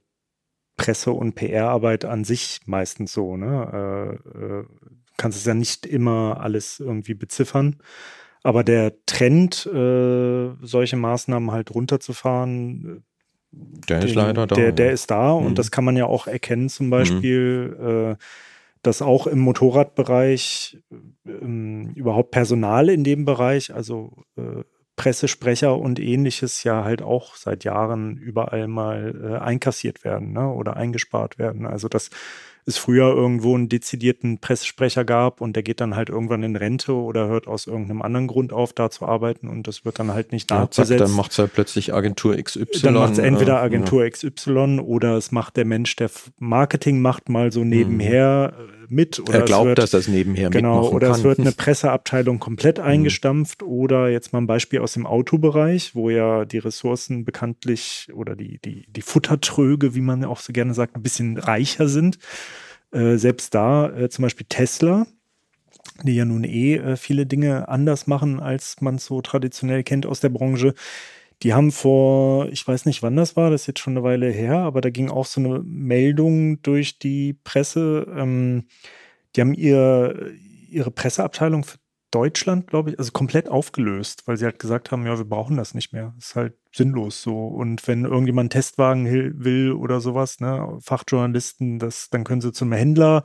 Presse- und PR-Arbeit an sich meistens so. Ne? Äh, äh, kannst es ja nicht immer alles irgendwie beziffern. Aber der Trend, äh, solche Maßnahmen halt runterzufahren, der den, ist leider da. Der, der ist da mhm. und das kann man ja auch erkennen, zum Beispiel, mhm. äh, dass auch im Motorradbereich äh, überhaupt Personal in dem Bereich, also äh, Pressesprecher und ähnliches ja halt auch seit Jahren überall mal äh, einkassiert werden ne? oder eingespart werden. Also dass es früher irgendwo einen dezidierten Pressesprecher gab und der geht dann halt irgendwann in Rente oder hört aus irgendeinem anderen Grund auf, da zu arbeiten und das wird dann halt nicht ja, nachbesetzt. Zack, dann macht es halt plötzlich Agentur XY. Dann macht es entweder Agentur ja. XY oder es macht der Mensch, der Marketing macht, mal so nebenher. Mhm mit. Oder er glaubt, wird, dass das nebenher genau, oder kann. es wird eine Presseabteilung komplett mhm. eingestampft. Mhm. Oder jetzt mal ein Beispiel aus dem Autobereich, wo ja die Ressourcen bekanntlich oder die, die, die Futtertröge, wie man auch so gerne sagt, ein bisschen reicher sind. Äh, selbst da äh, zum Beispiel Tesla, die ja nun eh äh, viele Dinge anders machen, als man es so traditionell kennt aus der Branche. Die haben vor, ich weiß nicht, wann das war, das ist jetzt schon eine Weile her, aber da ging auch so eine Meldung durch die Presse. Ähm, die haben ihr, ihre Presseabteilung für Deutschland, glaube ich, also komplett aufgelöst, weil sie halt gesagt haben, ja, wir brauchen das nicht mehr. Ist halt sinnlos so. Und wenn irgendjemand einen Testwagen will oder sowas, ne, Fachjournalisten, das, dann können sie zum Händler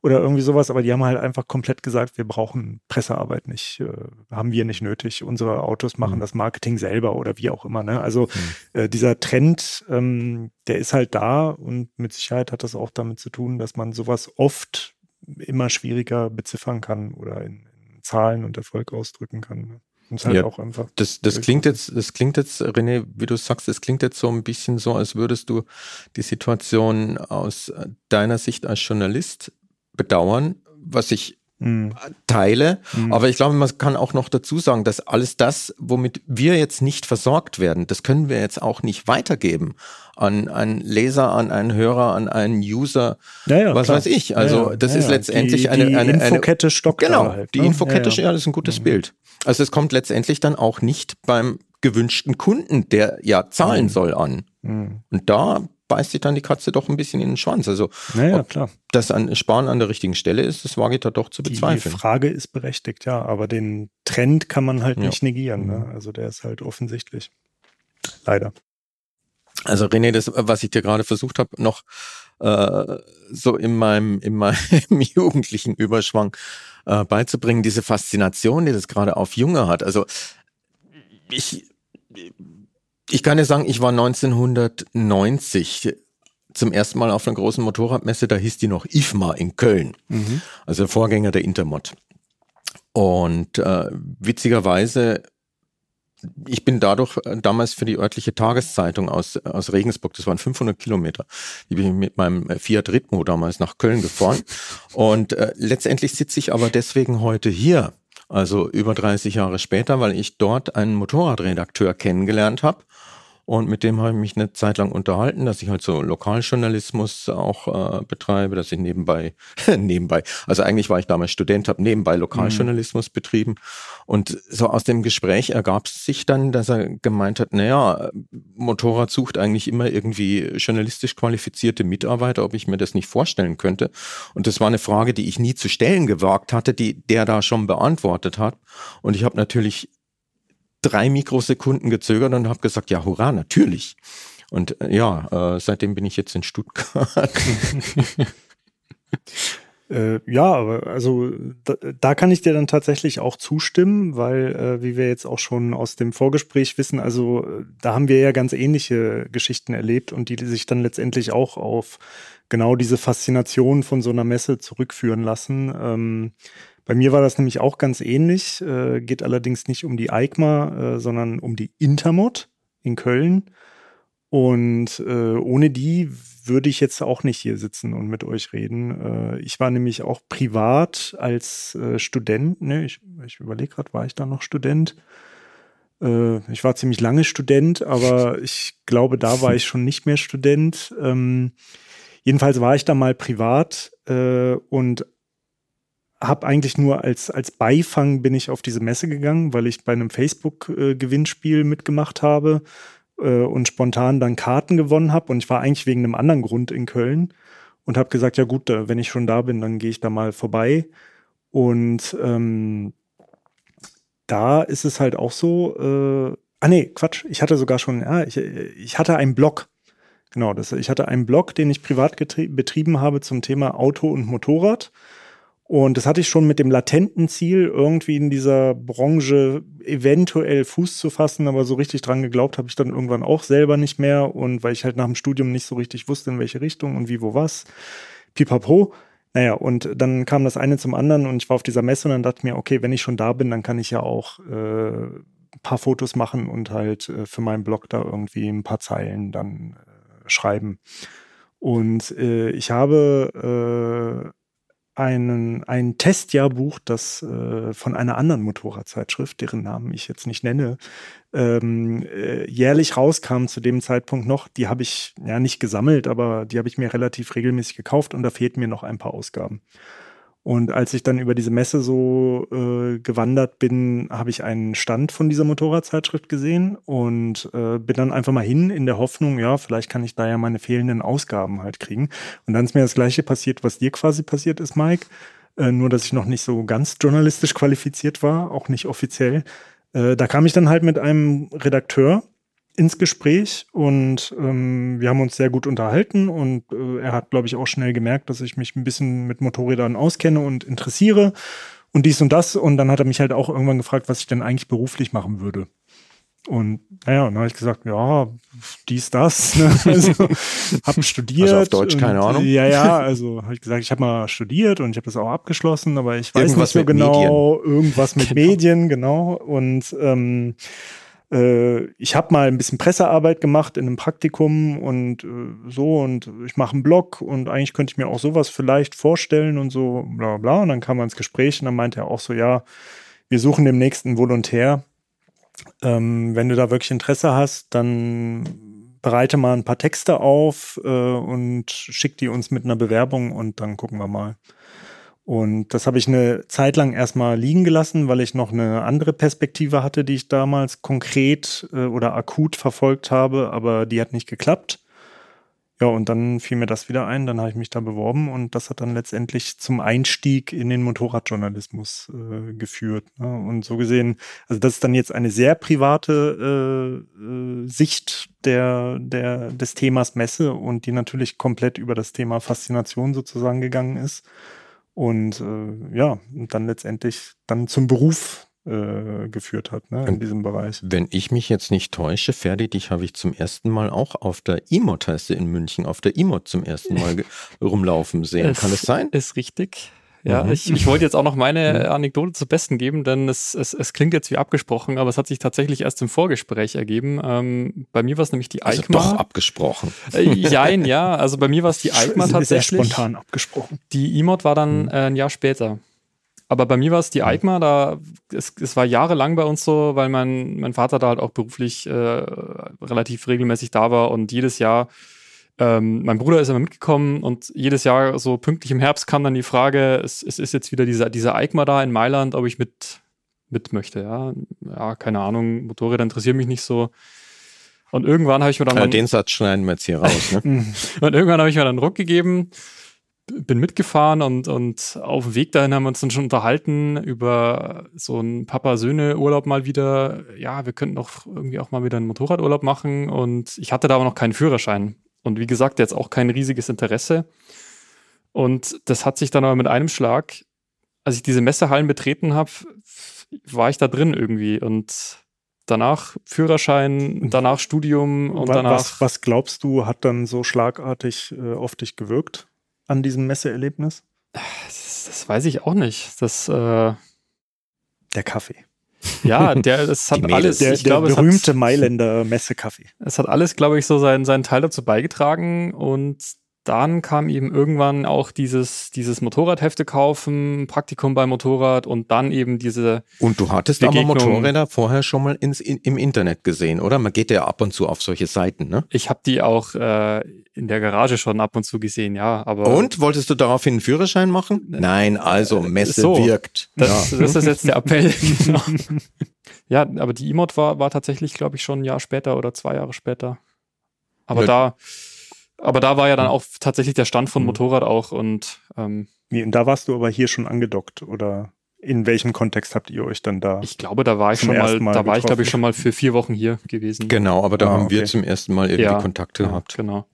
oder irgendwie sowas, aber die haben halt einfach komplett gesagt, wir brauchen Pressearbeit nicht, äh, haben wir nicht nötig. Unsere Autos machen mhm. das Marketing selber oder wie auch immer. Ne? Also mhm. äh, dieser Trend, ähm, der ist halt da und mit Sicherheit hat das auch damit zu tun, dass man sowas oft immer schwieriger beziffern kann oder in, in Zahlen und Erfolg ausdrücken kann. Ne? Halt ja, das, das klingt jetzt, das klingt jetzt, René, wie du sagst, das klingt jetzt so ein bisschen so, als würdest du die Situation aus deiner Sicht als Journalist bedauern, was ich mhm. teile. Mhm. Aber ich glaube, man kann auch noch dazu sagen, dass alles das, womit wir jetzt nicht versorgt werden, das können wir jetzt auch nicht weitergeben an einen Leser, an einen Hörer, an einen User, ja, ja, was klar. weiß ich. Also das ist letztendlich die, eine, die eine, eine Infokette stockt. Genau, halt, die ne? Infokette, ja, das ist ein gutes mhm. Bild. Also es kommt letztendlich dann auch nicht beim gewünschten Kunden, der ja zahlen soll, an. Mhm. Und da beißt sich dann die Katze doch ein bisschen in den Schwanz. Also naja, klar. das an Sparen an der richtigen Stelle ist, das wage ich da doch zu bezweifeln. Die Frage ist berechtigt, ja, aber den Trend kann man halt ja. nicht negieren. Ne? Mhm. Also der ist halt offensichtlich. Leider. Also René, das, was ich dir gerade versucht habe, noch äh, so in meinem, in meinem jugendlichen Überschwang äh, beizubringen, diese Faszination, die das gerade auf Junge hat. Also ich ich kann dir sagen, ich war 1990 zum ersten Mal auf einer großen Motorradmesse, da hieß die noch IFMA in Köln, mhm. also Vorgänger der Intermod. Und äh, witzigerweise, ich bin dadurch äh, damals für die örtliche Tageszeitung aus, aus Regensburg, das waren 500 Kilometer, die bin mit meinem äh, Fiat Ritmo damals nach Köln gefahren. Und äh, letztendlich sitze ich aber deswegen heute hier, also über 30 Jahre später, weil ich dort einen Motorradredakteur kennengelernt habe und mit dem habe ich mich eine Zeit lang unterhalten, dass ich halt so Lokaljournalismus auch äh, betreibe, dass ich nebenbei, nebenbei, also eigentlich war ich damals Student, habe nebenbei Lokaljournalismus mhm. betrieben. Und so aus dem Gespräch ergab es sich dann, dass er gemeint hat, naja, Motorrad sucht eigentlich immer irgendwie journalistisch qualifizierte Mitarbeiter, ob ich mir das nicht vorstellen könnte. Und das war eine Frage, die ich nie zu stellen gewagt hatte, die der da schon beantwortet hat. Und ich habe natürlich drei Mikrosekunden gezögert und habe gesagt, ja, hurra, natürlich. Und äh, ja, äh, seitdem bin ich jetzt in Stuttgart. äh, ja, aber also da, da, kann ich dir dann tatsächlich auch zustimmen, weil, äh, wie wir jetzt auch schon aus dem Vorgespräch wissen, also da haben wir ja ganz ähnliche Geschichten erlebt und die sich dann letztendlich auch auf genau diese Faszination von so einer Messe zurückführen lassen. Ähm, bei mir war das nämlich auch ganz ähnlich, äh, geht allerdings nicht um die EICMA, äh, sondern um die Intermod in Köln. Und äh, ohne die würde ich jetzt auch nicht hier sitzen und mit euch reden. Äh, ich war nämlich auch privat als äh, Student, ne, ich, ich überlege gerade, war ich da noch Student? Äh, ich war ziemlich lange Student, aber ich glaube, da war ich schon nicht mehr Student. Ähm, jedenfalls war ich da mal privat äh, und habe eigentlich nur als, als Beifang bin ich auf diese Messe gegangen, weil ich bei einem Facebook-Gewinnspiel mitgemacht habe äh, und spontan dann Karten gewonnen habe. Und ich war eigentlich wegen einem anderen Grund in Köln und habe gesagt, ja gut, wenn ich schon da bin, dann gehe ich da mal vorbei. Und ähm, da ist es halt auch so, äh, ah nee, Quatsch, ich hatte sogar schon, ja, ich, ich hatte einen Blog. Genau, das, ich hatte einen Blog, den ich privat betrieben habe zum Thema Auto und Motorrad. Und das hatte ich schon mit dem latenten Ziel, irgendwie in dieser Branche eventuell Fuß zu fassen, aber so richtig dran geglaubt habe ich dann irgendwann auch selber nicht mehr. Und weil ich halt nach dem Studium nicht so richtig wusste, in welche Richtung und wie, wo, was. Pipapo. Naja, und dann kam das eine zum anderen und ich war auf dieser Messe und dann dachte mir, okay, wenn ich schon da bin, dann kann ich ja auch äh, ein paar Fotos machen und halt äh, für meinen Blog da irgendwie ein paar Zeilen dann äh, schreiben. Und äh, ich habe äh, einen, ein Testjahrbuch, das äh, von einer anderen Motorradzeitschrift, deren Namen ich jetzt nicht nenne, ähm, äh, jährlich rauskam zu dem Zeitpunkt noch. Die habe ich ja nicht gesammelt, aber die habe ich mir relativ regelmäßig gekauft und da fehlten mir noch ein paar Ausgaben. Und als ich dann über diese Messe so äh, gewandert bin, habe ich einen Stand von dieser Motorradzeitschrift gesehen und äh, bin dann einfach mal hin in der Hoffnung, ja, vielleicht kann ich da ja meine fehlenden Ausgaben halt kriegen. Und dann ist mir das gleiche passiert, was dir quasi passiert ist, Mike. Äh, nur, dass ich noch nicht so ganz journalistisch qualifiziert war, auch nicht offiziell. Äh, da kam ich dann halt mit einem Redakteur ins Gespräch und ähm, wir haben uns sehr gut unterhalten und äh, er hat, glaube ich, auch schnell gemerkt, dass ich mich ein bisschen mit Motorrädern auskenne und interessiere und dies und das. Und dann hat er mich halt auch irgendwann gefragt, was ich denn eigentlich beruflich machen würde. Und naja, dann habe ich gesagt, ja, dies, das. Ne? Also, habe studiert. Also auf Deutsch, und, keine Ahnung. Ja, ja, also habe ich gesagt, ich habe mal studiert und ich habe das auch abgeschlossen, aber ich weiß irgendwas nicht so genau, Medien. irgendwas mit genau. Medien, genau. Und ähm, äh, ich habe mal ein bisschen Pressearbeit gemacht in einem Praktikum und äh, so und ich mache einen Blog und eigentlich könnte ich mir auch sowas vielleicht vorstellen und so bla bla. Und dann kam man ins Gespräch und dann meinte er auch so, ja, wir suchen demnächst einen Volontär. Ähm, wenn du da wirklich Interesse hast, dann bereite mal ein paar Texte auf äh, und schick die uns mit einer Bewerbung und dann gucken wir mal. Und das habe ich eine Zeit lang erstmal liegen gelassen, weil ich noch eine andere Perspektive hatte, die ich damals konkret äh, oder akut verfolgt habe, aber die hat nicht geklappt. Ja, und dann fiel mir das wieder ein, dann habe ich mich da beworben und das hat dann letztendlich zum Einstieg in den Motorradjournalismus äh, geführt. Ne? Und so gesehen, also das ist dann jetzt eine sehr private äh, äh, Sicht der, der, des Themas Messe und die natürlich komplett über das Thema Faszination sozusagen gegangen ist und äh, ja, und dann letztendlich dann zum Beruf äh, geführt hat ne, in diesem Bereich. Wenn ich mich jetzt nicht täusche, Ferdi, dich habe ich zum ersten Mal auch auf der E-Mod heißt sie in München, auf der E-Mod zum ersten Mal rumlaufen sehen. Kann es sein? Ist richtig. Ja, mhm. ich, ich wollte jetzt auch noch meine mhm. Anekdote zu Besten geben, denn es, es, es klingt jetzt wie abgesprochen, aber es hat sich tatsächlich erst im Vorgespräch ergeben. Ähm, bei mir war es nämlich die also EICMA. doch abgesprochen. Äh, jein, ja. Also bei mir war es die EICMA tatsächlich. Sehr spontan abgesprochen. Die E-Mod war dann mhm. äh, ein Jahr später. Aber bei mir war es die mhm. EICMA, da es, es war jahrelang bei uns so, weil mein, mein Vater da halt auch beruflich äh, relativ regelmäßig da war und jedes Jahr ähm, mein Bruder ist immer mitgekommen und jedes Jahr so pünktlich im Herbst kam dann die Frage, es, es ist jetzt wieder dieser, dieser EICMA da in Mailand, ob ich mit, mit möchte. Ja, ja keine Ahnung, Motorräder interessieren mich nicht so. Und irgendwann habe ich mir dann. Ja, den Satz schneiden wir jetzt hier raus. Ne? und irgendwann habe ich mir dann Druck gegeben, bin mitgefahren und, und auf dem Weg dahin haben wir uns dann schon unterhalten über so einen Papa-Söhne-Urlaub mal wieder. Ja, wir könnten doch irgendwie auch mal wieder einen Motorradurlaub machen. Und ich hatte da aber noch keinen Führerschein. Und wie gesagt, jetzt auch kein riesiges Interesse. Und das hat sich dann aber mit einem Schlag, als ich diese Messehallen betreten habe, war ich da drin irgendwie. Und danach Führerschein, danach Studium und was, danach. Was, glaubst du, hat dann so schlagartig äh, auf dich gewirkt an diesem Messeerlebnis? Das, das weiß ich auch nicht. Das, äh, der Kaffee. Ja, der, es hat alles. Der, ich der glaube, berühmte hat, Mailänder Messekaffee. Es hat alles, glaube ich, so seinen, seinen Teil dazu beigetragen und dann kam eben irgendwann auch dieses, dieses Motorradhefte kaufen, Praktikum beim Motorrad und dann eben diese. Und du hattest Begegnung. aber Motorräder vorher schon mal ins, in, im Internet gesehen, oder? Man geht ja ab und zu auf solche Seiten, ne? Ich habe die auch äh, in der Garage schon ab und zu gesehen, ja. Aber und wolltest du daraufhin einen Führerschein machen? Nein, also äh, Messe so, wirkt. Das, ja. das ist jetzt der Appell. Genau. ja, aber die E-Mod war, war tatsächlich, glaube ich, schon ein Jahr später oder zwei Jahre später. Aber ja. da aber da war ja dann hm. auch tatsächlich der Stand von hm. Motorrad auch und ähm, Wie, und da warst du aber hier schon angedockt oder in welchem Kontext habt ihr euch dann da? Ich glaube, da war ich schon mal, mal, da war ich glaube ich schon mal für vier Wochen hier gewesen. Genau, aber da ah, haben okay. wir zum ersten Mal irgendwie ja, Kontakte ja, gehabt. Genau.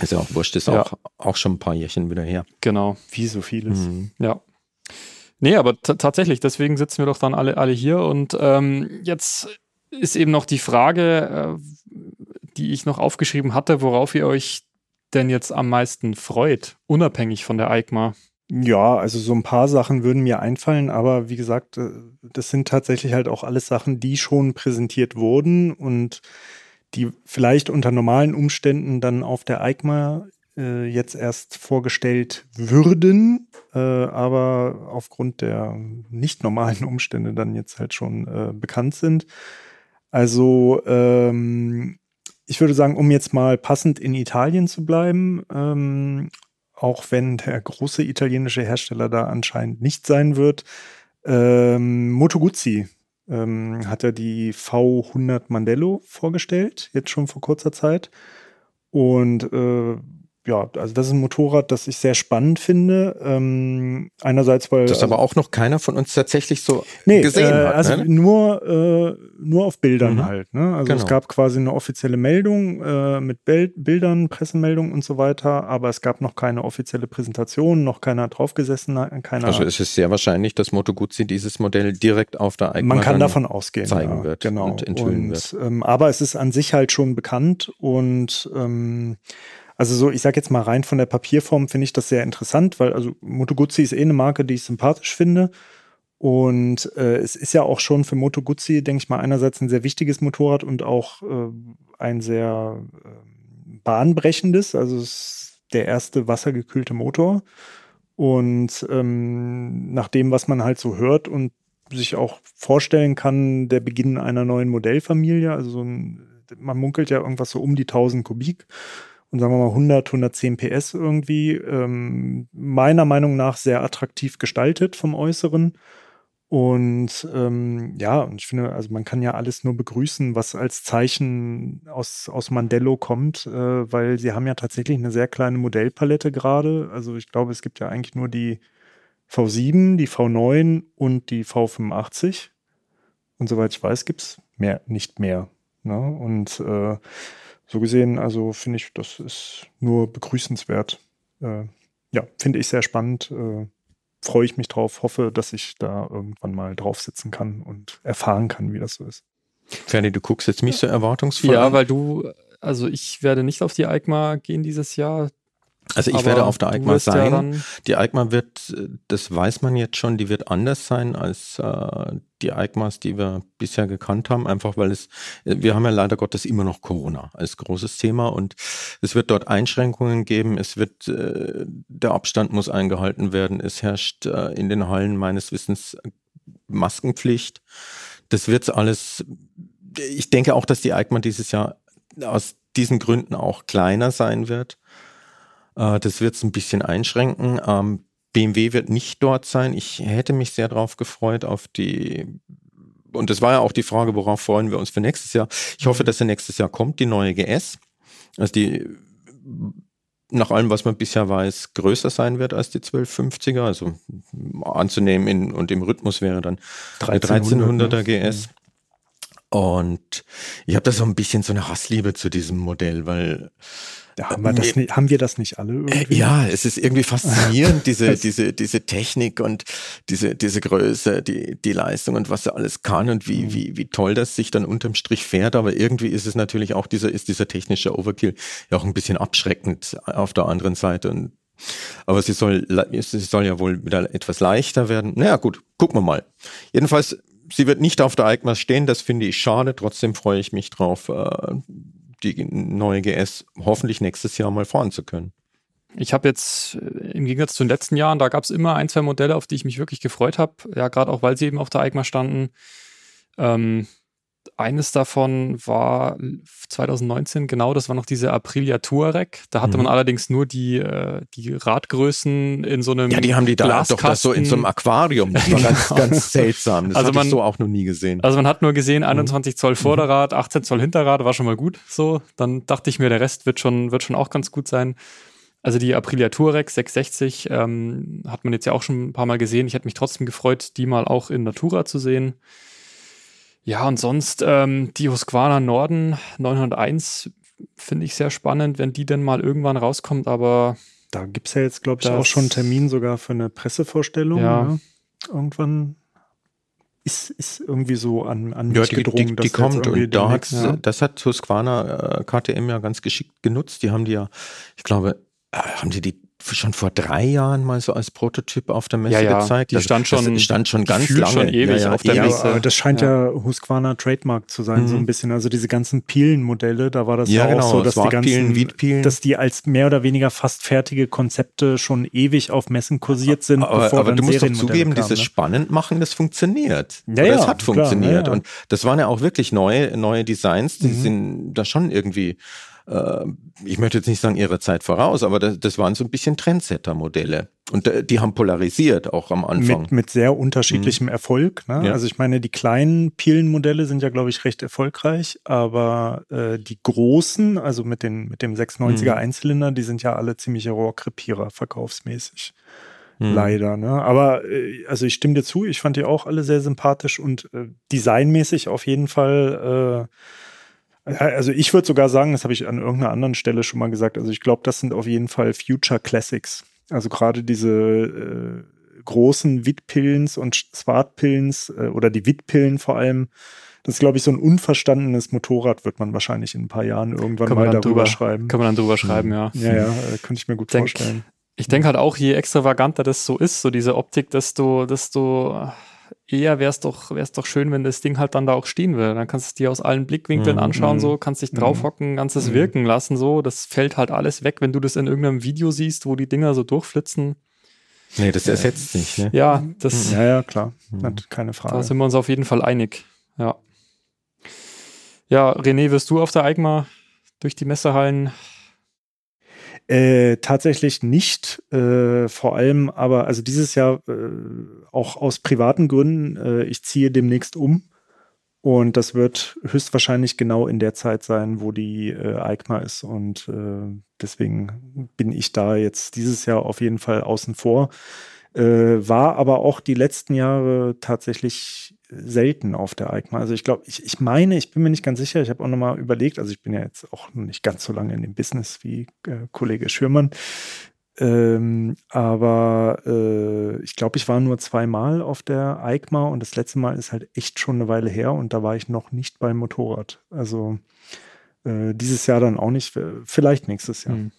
Ist ja auch wurscht, ist ja. auch, auch schon ein paar Jährchen wieder her. Genau. Wie so vieles. Mhm. Ja. Nee, aber tatsächlich, deswegen sitzen wir doch dann alle, alle hier und ähm, jetzt ist eben noch die Frage, äh, die ich noch aufgeschrieben hatte, worauf ihr euch denn jetzt am meisten freut, unabhängig von der EICMA? Ja, also so ein paar Sachen würden mir einfallen, aber wie gesagt, äh, das sind tatsächlich halt auch alles Sachen, die schon präsentiert wurden und die vielleicht unter normalen Umständen dann auf der EICMA äh, jetzt erst vorgestellt würden, äh, aber aufgrund der nicht normalen Umstände dann jetzt halt schon äh, bekannt sind. Also ähm, ich würde sagen, um jetzt mal passend in Italien zu bleiben, ähm, auch wenn der große italienische Hersteller da anscheinend nicht sein wird, ähm, Moto Guzzi ähm, hat ja die V100 Mandello vorgestellt, jetzt schon vor kurzer Zeit. Und äh, ja, also das ist ein Motorrad, das ich sehr spannend finde. Ähm, einerseits, weil. Das also, aber auch noch keiner von uns tatsächlich so nee, gesehen äh, hat. Also ne? nur, äh, nur auf Bildern mhm. halt. Ne? Also genau. es gab quasi eine offizielle Meldung äh, mit Bild Bildern, Pressemeldung und so weiter, aber es gab noch keine offizielle Präsentation, noch keiner draufgesessen, keiner. Also es ist sehr wahrscheinlich, dass Moto Guzzi dieses Modell direkt auf der eigenen Man kann davon ausgehen. Zeigen ja, wird genau. und enthüllen und, wird. Ähm, aber es ist an sich halt schon bekannt und ähm, also so, ich sag jetzt mal rein von der Papierform finde ich das sehr interessant, weil also Moto Guzzi ist eh eine Marke, die ich sympathisch finde. Und äh, es ist ja auch schon für Moto Guzzi, denke ich mal, einerseits ein sehr wichtiges Motorrad und auch äh, ein sehr äh, bahnbrechendes. Also es ist der erste wassergekühlte Motor. Und ähm, nach dem, was man halt so hört und sich auch vorstellen kann, der Beginn einer neuen Modellfamilie, also so ein, man munkelt ja irgendwas so um die 1000 Kubik sagen wir mal 100, 110 PS irgendwie. Ähm, meiner Meinung nach sehr attraktiv gestaltet vom Äußeren. Und ähm, ja, und ich finde, also man kann ja alles nur begrüßen, was als Zeichen aus, aus Mandello kommt, äh, weil sie haben ja tatsächlich eine sehr kleine Modellpalette gerade. Also ich glaube, es gibt ja eigentlich nur die V7, die V9 und die V85. Und soweit ich weiß, gibt es mehr, nicht mehr. Ne? Und äh, so gesehen, also finde ich, das ist nur begrüßenswert. Äh, ja, finde ich sehr spannend. Äh, Freue ich mich drauf, hoffe, dass ich da irgendwann mal drauf sitzen kann und erfahren kann, wie das so ist. Ferdi, du guckst jetzt mich so erwartungsvoll Ja, an. weil du, also ich werde nicht auf die EICMA gehen dieses Jahr. Also ich werde auf der EICMA sein. Ja die EICMA wird, das weiß man jetzt schon, die wird anders sein als äh, die EICMAs, die wir bisher gekannt haben, einfach weil es, wir haben ja leider Gottes immer noch Corona als großes Thema und es wird dort Einschränkungen geben, es wird, äh, der Abstand muss eingehalten werden, es herrscht äh, in den Hallen meines Wissens Maskenpflicht. Das wird alles, ich denke auch, dass die EICMA dieses Jahr aus diesen Gründen auch kleiner sein wird äh, das wird es ein bisschen einschränken. Ähm, BMW wird nicht dort sein. Ich hätte mich sehr darauf gefreut, auf die und das war ja auch die Frage, worauf freuen wir uns für nächstes Jahr. Ich hoffe, mhm. dass er nächstes Jahr kommt, die neue GS. Also die nach allem, was man bisher weiß, größer sein wird als die 1250er. Also anzunehmen in, und im Rhythmus wäre dann 1300er GS. Und ich habe da so ein bisschen so eine Hassliebe zu diesem Modell, weil da haben wir, das nicht, haben wir das nicht alle irgendwie? Äh, ja, es ist irgendwie faszinierend, diese, diese, diese Technik und diese, diese Größe, die, die Leistung und was er alles kann und wie, mhm. wie, wie toll das sich dann unterm Strich fährt. Aber irgendwie ist es natürlich auch dieser, ist dieser technische Overkill ja auch ein bisschen abschreckend auf der anderen Seite. Und, aber sie soll, sie soll ja wohl wieder etwas leichter werden. Naja, gut, gucken wir mal. Jedenfalls, sie wird nicht auf der EICMA stehen, das finde ich schade. Trotzdem freue ich mich drauf, äh, die neue GS hoffentlich nächstes Jahr mal fahren zu können. Ich habe jetzt äh, im Gegensatz zu den letzten Jahren, da gab es immer ein, zwei Modelle, auf die ich mich wirklich gefreut habe. Ja, gerade auch, weil sie eben auf der EICMA standen. Ähm, eines davon war 2019, genau, das war noch diese Aprilia Touareg. Da hatte mhm. man allerdings nur die, äh, die Radgrößen in so einem Ja, die haben die da doch das so in so einem Aquarium. Das war ganz, genau. ganz seltsam. Das also man, ich so auch noch nie gesehen. Also man hat nur gesehen, 21 mhm. Zoll mhm. Vorderrad, 18 Zoll Hinterrad, war schon mal gut. So, dann dachte ich mir, der Rest wird schon, wird schon auch ganz gut sein. Also die Aprilia Touareg 660 ähm, hat man jetzt ja auch schon ein paar Mal gesehen. Ich hätte mich trotzdem gefreut, die mal auch in Natura zu sehen. Ja, und sonst ähm, die Husqvarna Norden 901 finde ich sehr spannend, wenn die denn mal irgendwann rauskommt, aber. Da gibt es ja jetzt, glaube ich, auch schon einen Termin sogar für eine Pressevorstellung. Ja. Ne? Irgendwann ist, ist irgendwie so an, an ja, mich die, gedrungen. Die, die kommt und da hat, ja. das hat Husqvarna äh, KTM ja ganz geschickt genutzt. Die haben die ja, ich glaube, äh, haben die die schon vor drei Jahren mal so als Prototyp auf der Messe ja, ja. gezeigt. Die stand schon, das stand schon ganz lange. Schon ewig ja, auf der Messe. Aber das scheint ja, Husqvarna Trademark zu sein, mhm. so ein bisschen. Also diese ganzen Pielen-Modelle, da war das ja, genau, auch so, dass die ganzen, dass die als mehr oder weniger fast fertige Konzepte schon ewig auf Messen kursiert sind. Aber, aber du musst doch zugeben, kam, dieses ne? spannend machen, das funktioniert. Ja, ja, das hat klar, funktioniert. Und das waren ja auch wirklich neue, neue Designs, die mhm. sind da schon irgendwie ich möchte jetzt nicht sagen ihre Zeit voraus, aber das, das waren so ein bisschen Trendsetter-Modelle. Und äh, die haben polarisiert auch am Anfang. Mit, mit sehr unterschiedlichem mhm. Erfolg. Ne? Ja. Also ich meine, die kleinen Pilen-Modelle sind ja, glaube ich, recht erfolgreich, aber äh, die großen, also mit, den, mit dem 690er mhm. Einzylinder, die sind ja alle ziemliche Rohrkrepierer verkaufsmäßig. Mhm. Leider, ne? Aber äh, also ich stimme dir zu, ich fand die auch alle sehr sympathisch und äh, designmäßig auf jeden Fall äh, also ich würde sogar sagen, das habe ich an irgendeiner anderen Stelle schon mal gesagt, also ich glaube, das sind auf jeden Fall Future Classics. Also gerade diese äh, großen Witpillens und Swartpillens äh, oder die Witpillen vor allem, das ist, glaube ich, so ein unverstandenes Motorrad, wird man wahrscheinlich in ein paar Jahren irgendwann mal darüber drüber, schreiben. Kann man dann drüber schreiben, ja. Ja, ja, äh, könnte ich mir gut denk, vorstellen. Ich denke halt auch, je extravaganter das so ist, so diese Optik, desto, desto eher wäre es doch, wär's doch schön, wenn das Ding halt dann da auch stehen würde. Dann kannst du es dir aus allen Blickwinkeln mhm. anschauen, so, kannst dich mhm. draufhocken, kannst es mhm. wirken lassen, so. Das fällt halt alles weg, wenn du das in irgendeinem Video siehst, wo die Dinger so durchflitzen. Nee, das ersetzt äh, nicht, ne? Ja, das. Ja, ja, klar. Mhm. Keine Frage. Da sind wir uns auf jeden Fall einig. Ja. Ja, René, wirst du auf der EIGMA durch die Messehallen äh, tatsächlich nicht, äh, vor allem aber, also dieses Jahr äh, auch aus privaten Gründen, äh, ich ziehe demnächst um. Und das wird höchstwahrscheinlich genau in der Zeit sein, wo die äh, EICMA ist. Und äh, deswegen bin ich da jetzt dieses Jahr auf jeden Fall außen vor. Äh, war aber auch die letzten Jahre tatsächlich selten auf der EICMA. Also ich glaube, ich, ich meine, ich bin mir nicht ganz sicher, ich habe auch nochmal überlegt, also ich bin ja jetzt auch nicht ganz so lange in dem Business wie äh, Kollege Schürmann, ähm, aber äh, ich glaube, ich war nur zweimal auf der EICMA und das letzte Mal ist halt echt schon eine Weile her und da war ich noch nicht beim Motorrad. Also äh, dieses Jahr dann auch nicht, vielleicht nächstes Jahr. Hm.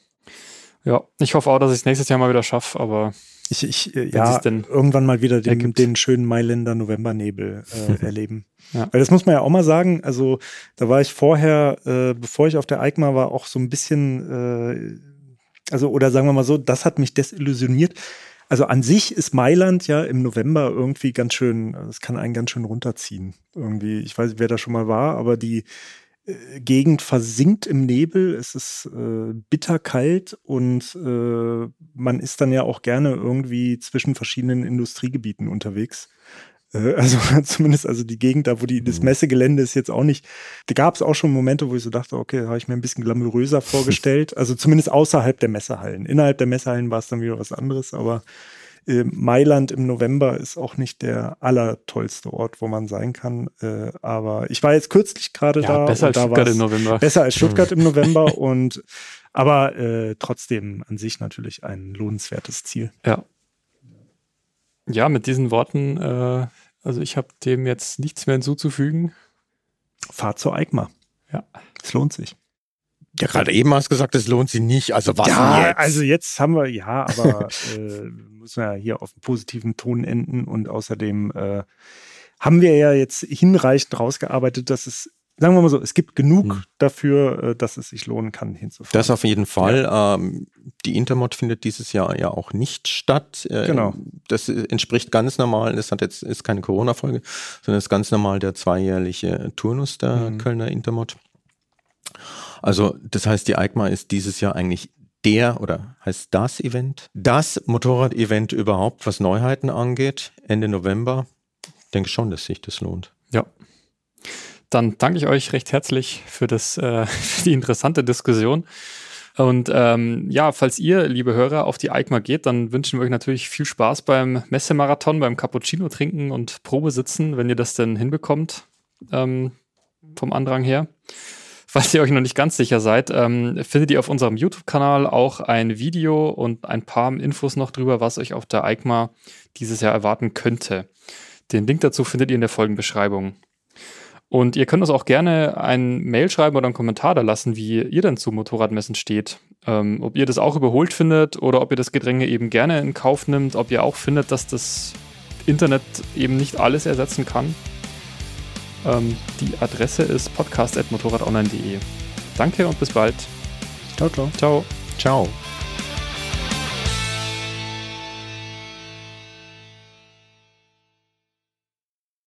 Ja, ich hoffe auch, dass ich es nächstes Jahr mal wieder schaffe, aber ich, ich äh, ja, irgendwann mal wieder den, den schönen Mailänder Novembernebel äh, erleben. Ja. Weil das muss man ja auch mal sagen, also da war ich vorher, äh, bevor ich auf der EICMA war, auch so ein bisschen, äh, also oder sagen wir mal so, das hat mich desillusioniert. Also an sich ist Mailand ja im November irgendwie ganz schön, es kann einen ganz schön runterziehen. Irgendwie, ich weiß nicht, wer da schon mal war, aber die äh, Gegend versinkt im Nebel, es ist äh, bitterkalt und äh, man ist dann ja auch gerne irgendwie zwischen verschiedenen Industriegebieten unterwegs. Äh, also zumindest also die Gegend da, wo die, das mhm. Messegelände ist jetzt auch nicht. Da gab es auch schon Momente, wo ich so dachte, okay, habe ich mir ein bisschen glamouröser vorgestellt. Also zumindest außerhalb der Messehallen. Innerhalb der Messehallen war es dann wieder was anderes, aber äh, Mailand im November ist auch nicht der allertollste Ort, wo man sein kann. Äh, aber ich war jetzt kürzlich gerade ja, da. Besser als da Stuttgart im November. Besser als Stuttgart im November und aber äh, trotzdem an sich natürlich ein lohnenswertes Ziel. Ja. Ja, mit diesen Worten, äh, also ich habe dem jetzt nichts mehr hinzuzufügen. Fahrt zur EICMA. Ja. Es lohnt sich. Ja, gerade eben hast du gesagt, es lohnt sich nicht. Also was ja, jetzt? Also jetzt haben wir, ja, aber äh, müssen wir ja hier auf einen positiven Ton enden und außerdem äh, haben wir ja jetzt hinreichend rausgearbeitet, dass es, sagen wir mal so, es gibt genug hm. dafür, äh, dass es sich lohnen kann, hinzufahren. Das auf jeden Fall. Ja. Ähm, die Intermod findet dieses Jahr ja auch nicht statt. Äh, genau. Das entspricht ganz normal, das hat jetzt, ist keine Corona-Folge, sondern ist ganz normal der zweijährliche Turnus der mhm. Kölner Intermod. Also das heißt, die EICMA ist dieses Jahr eigentlich der oder heißt das Event, das Motorrad-Event überhaupt, was Neuheiten angeht, Ende November. Ich denke schon, dass sich das lohnt. Ja. Dann danke ich euch recht herzlich für, das, äh, für die interessante Diskussion. Und ähm, ja, falls ihr, liebe Hörer, auf die EICMA geht, dann wünschen wir euch natürlich viel Spaß beim Messemarathon, beim Cappuccino trinken und Probe sitzen, wenn ihr das denn hinbekommt, ähm, vom Andrang her. Falls ihr euch noch nicht ganz sicher seid, ähm, findet ihr auf unserem YouTube-Kanal auch ein Video und ein paar Infos noch drüber, was euch auf der EICMA dieses Jahr erwarten könnte. Den Link dazu findet ihr in der Folgenbeschreibung. Und ihr könnt uns auch gerne ein Mail schreiben oder einen Kommentar da lassen, wie ihr denn zu Motorradmessen steht. Ähm, ob ihr das auch überholt findet oder ob ihr das Gedränge eben gerne in Kauf nimmt, ob ihr auch findet, dass das Internet eben nicht alles ersetzen kann. Ähm, die Adresse ist podcast.motorradonline.de. Danke und bis bald. Ciao, ciao. Ciao. Ciao.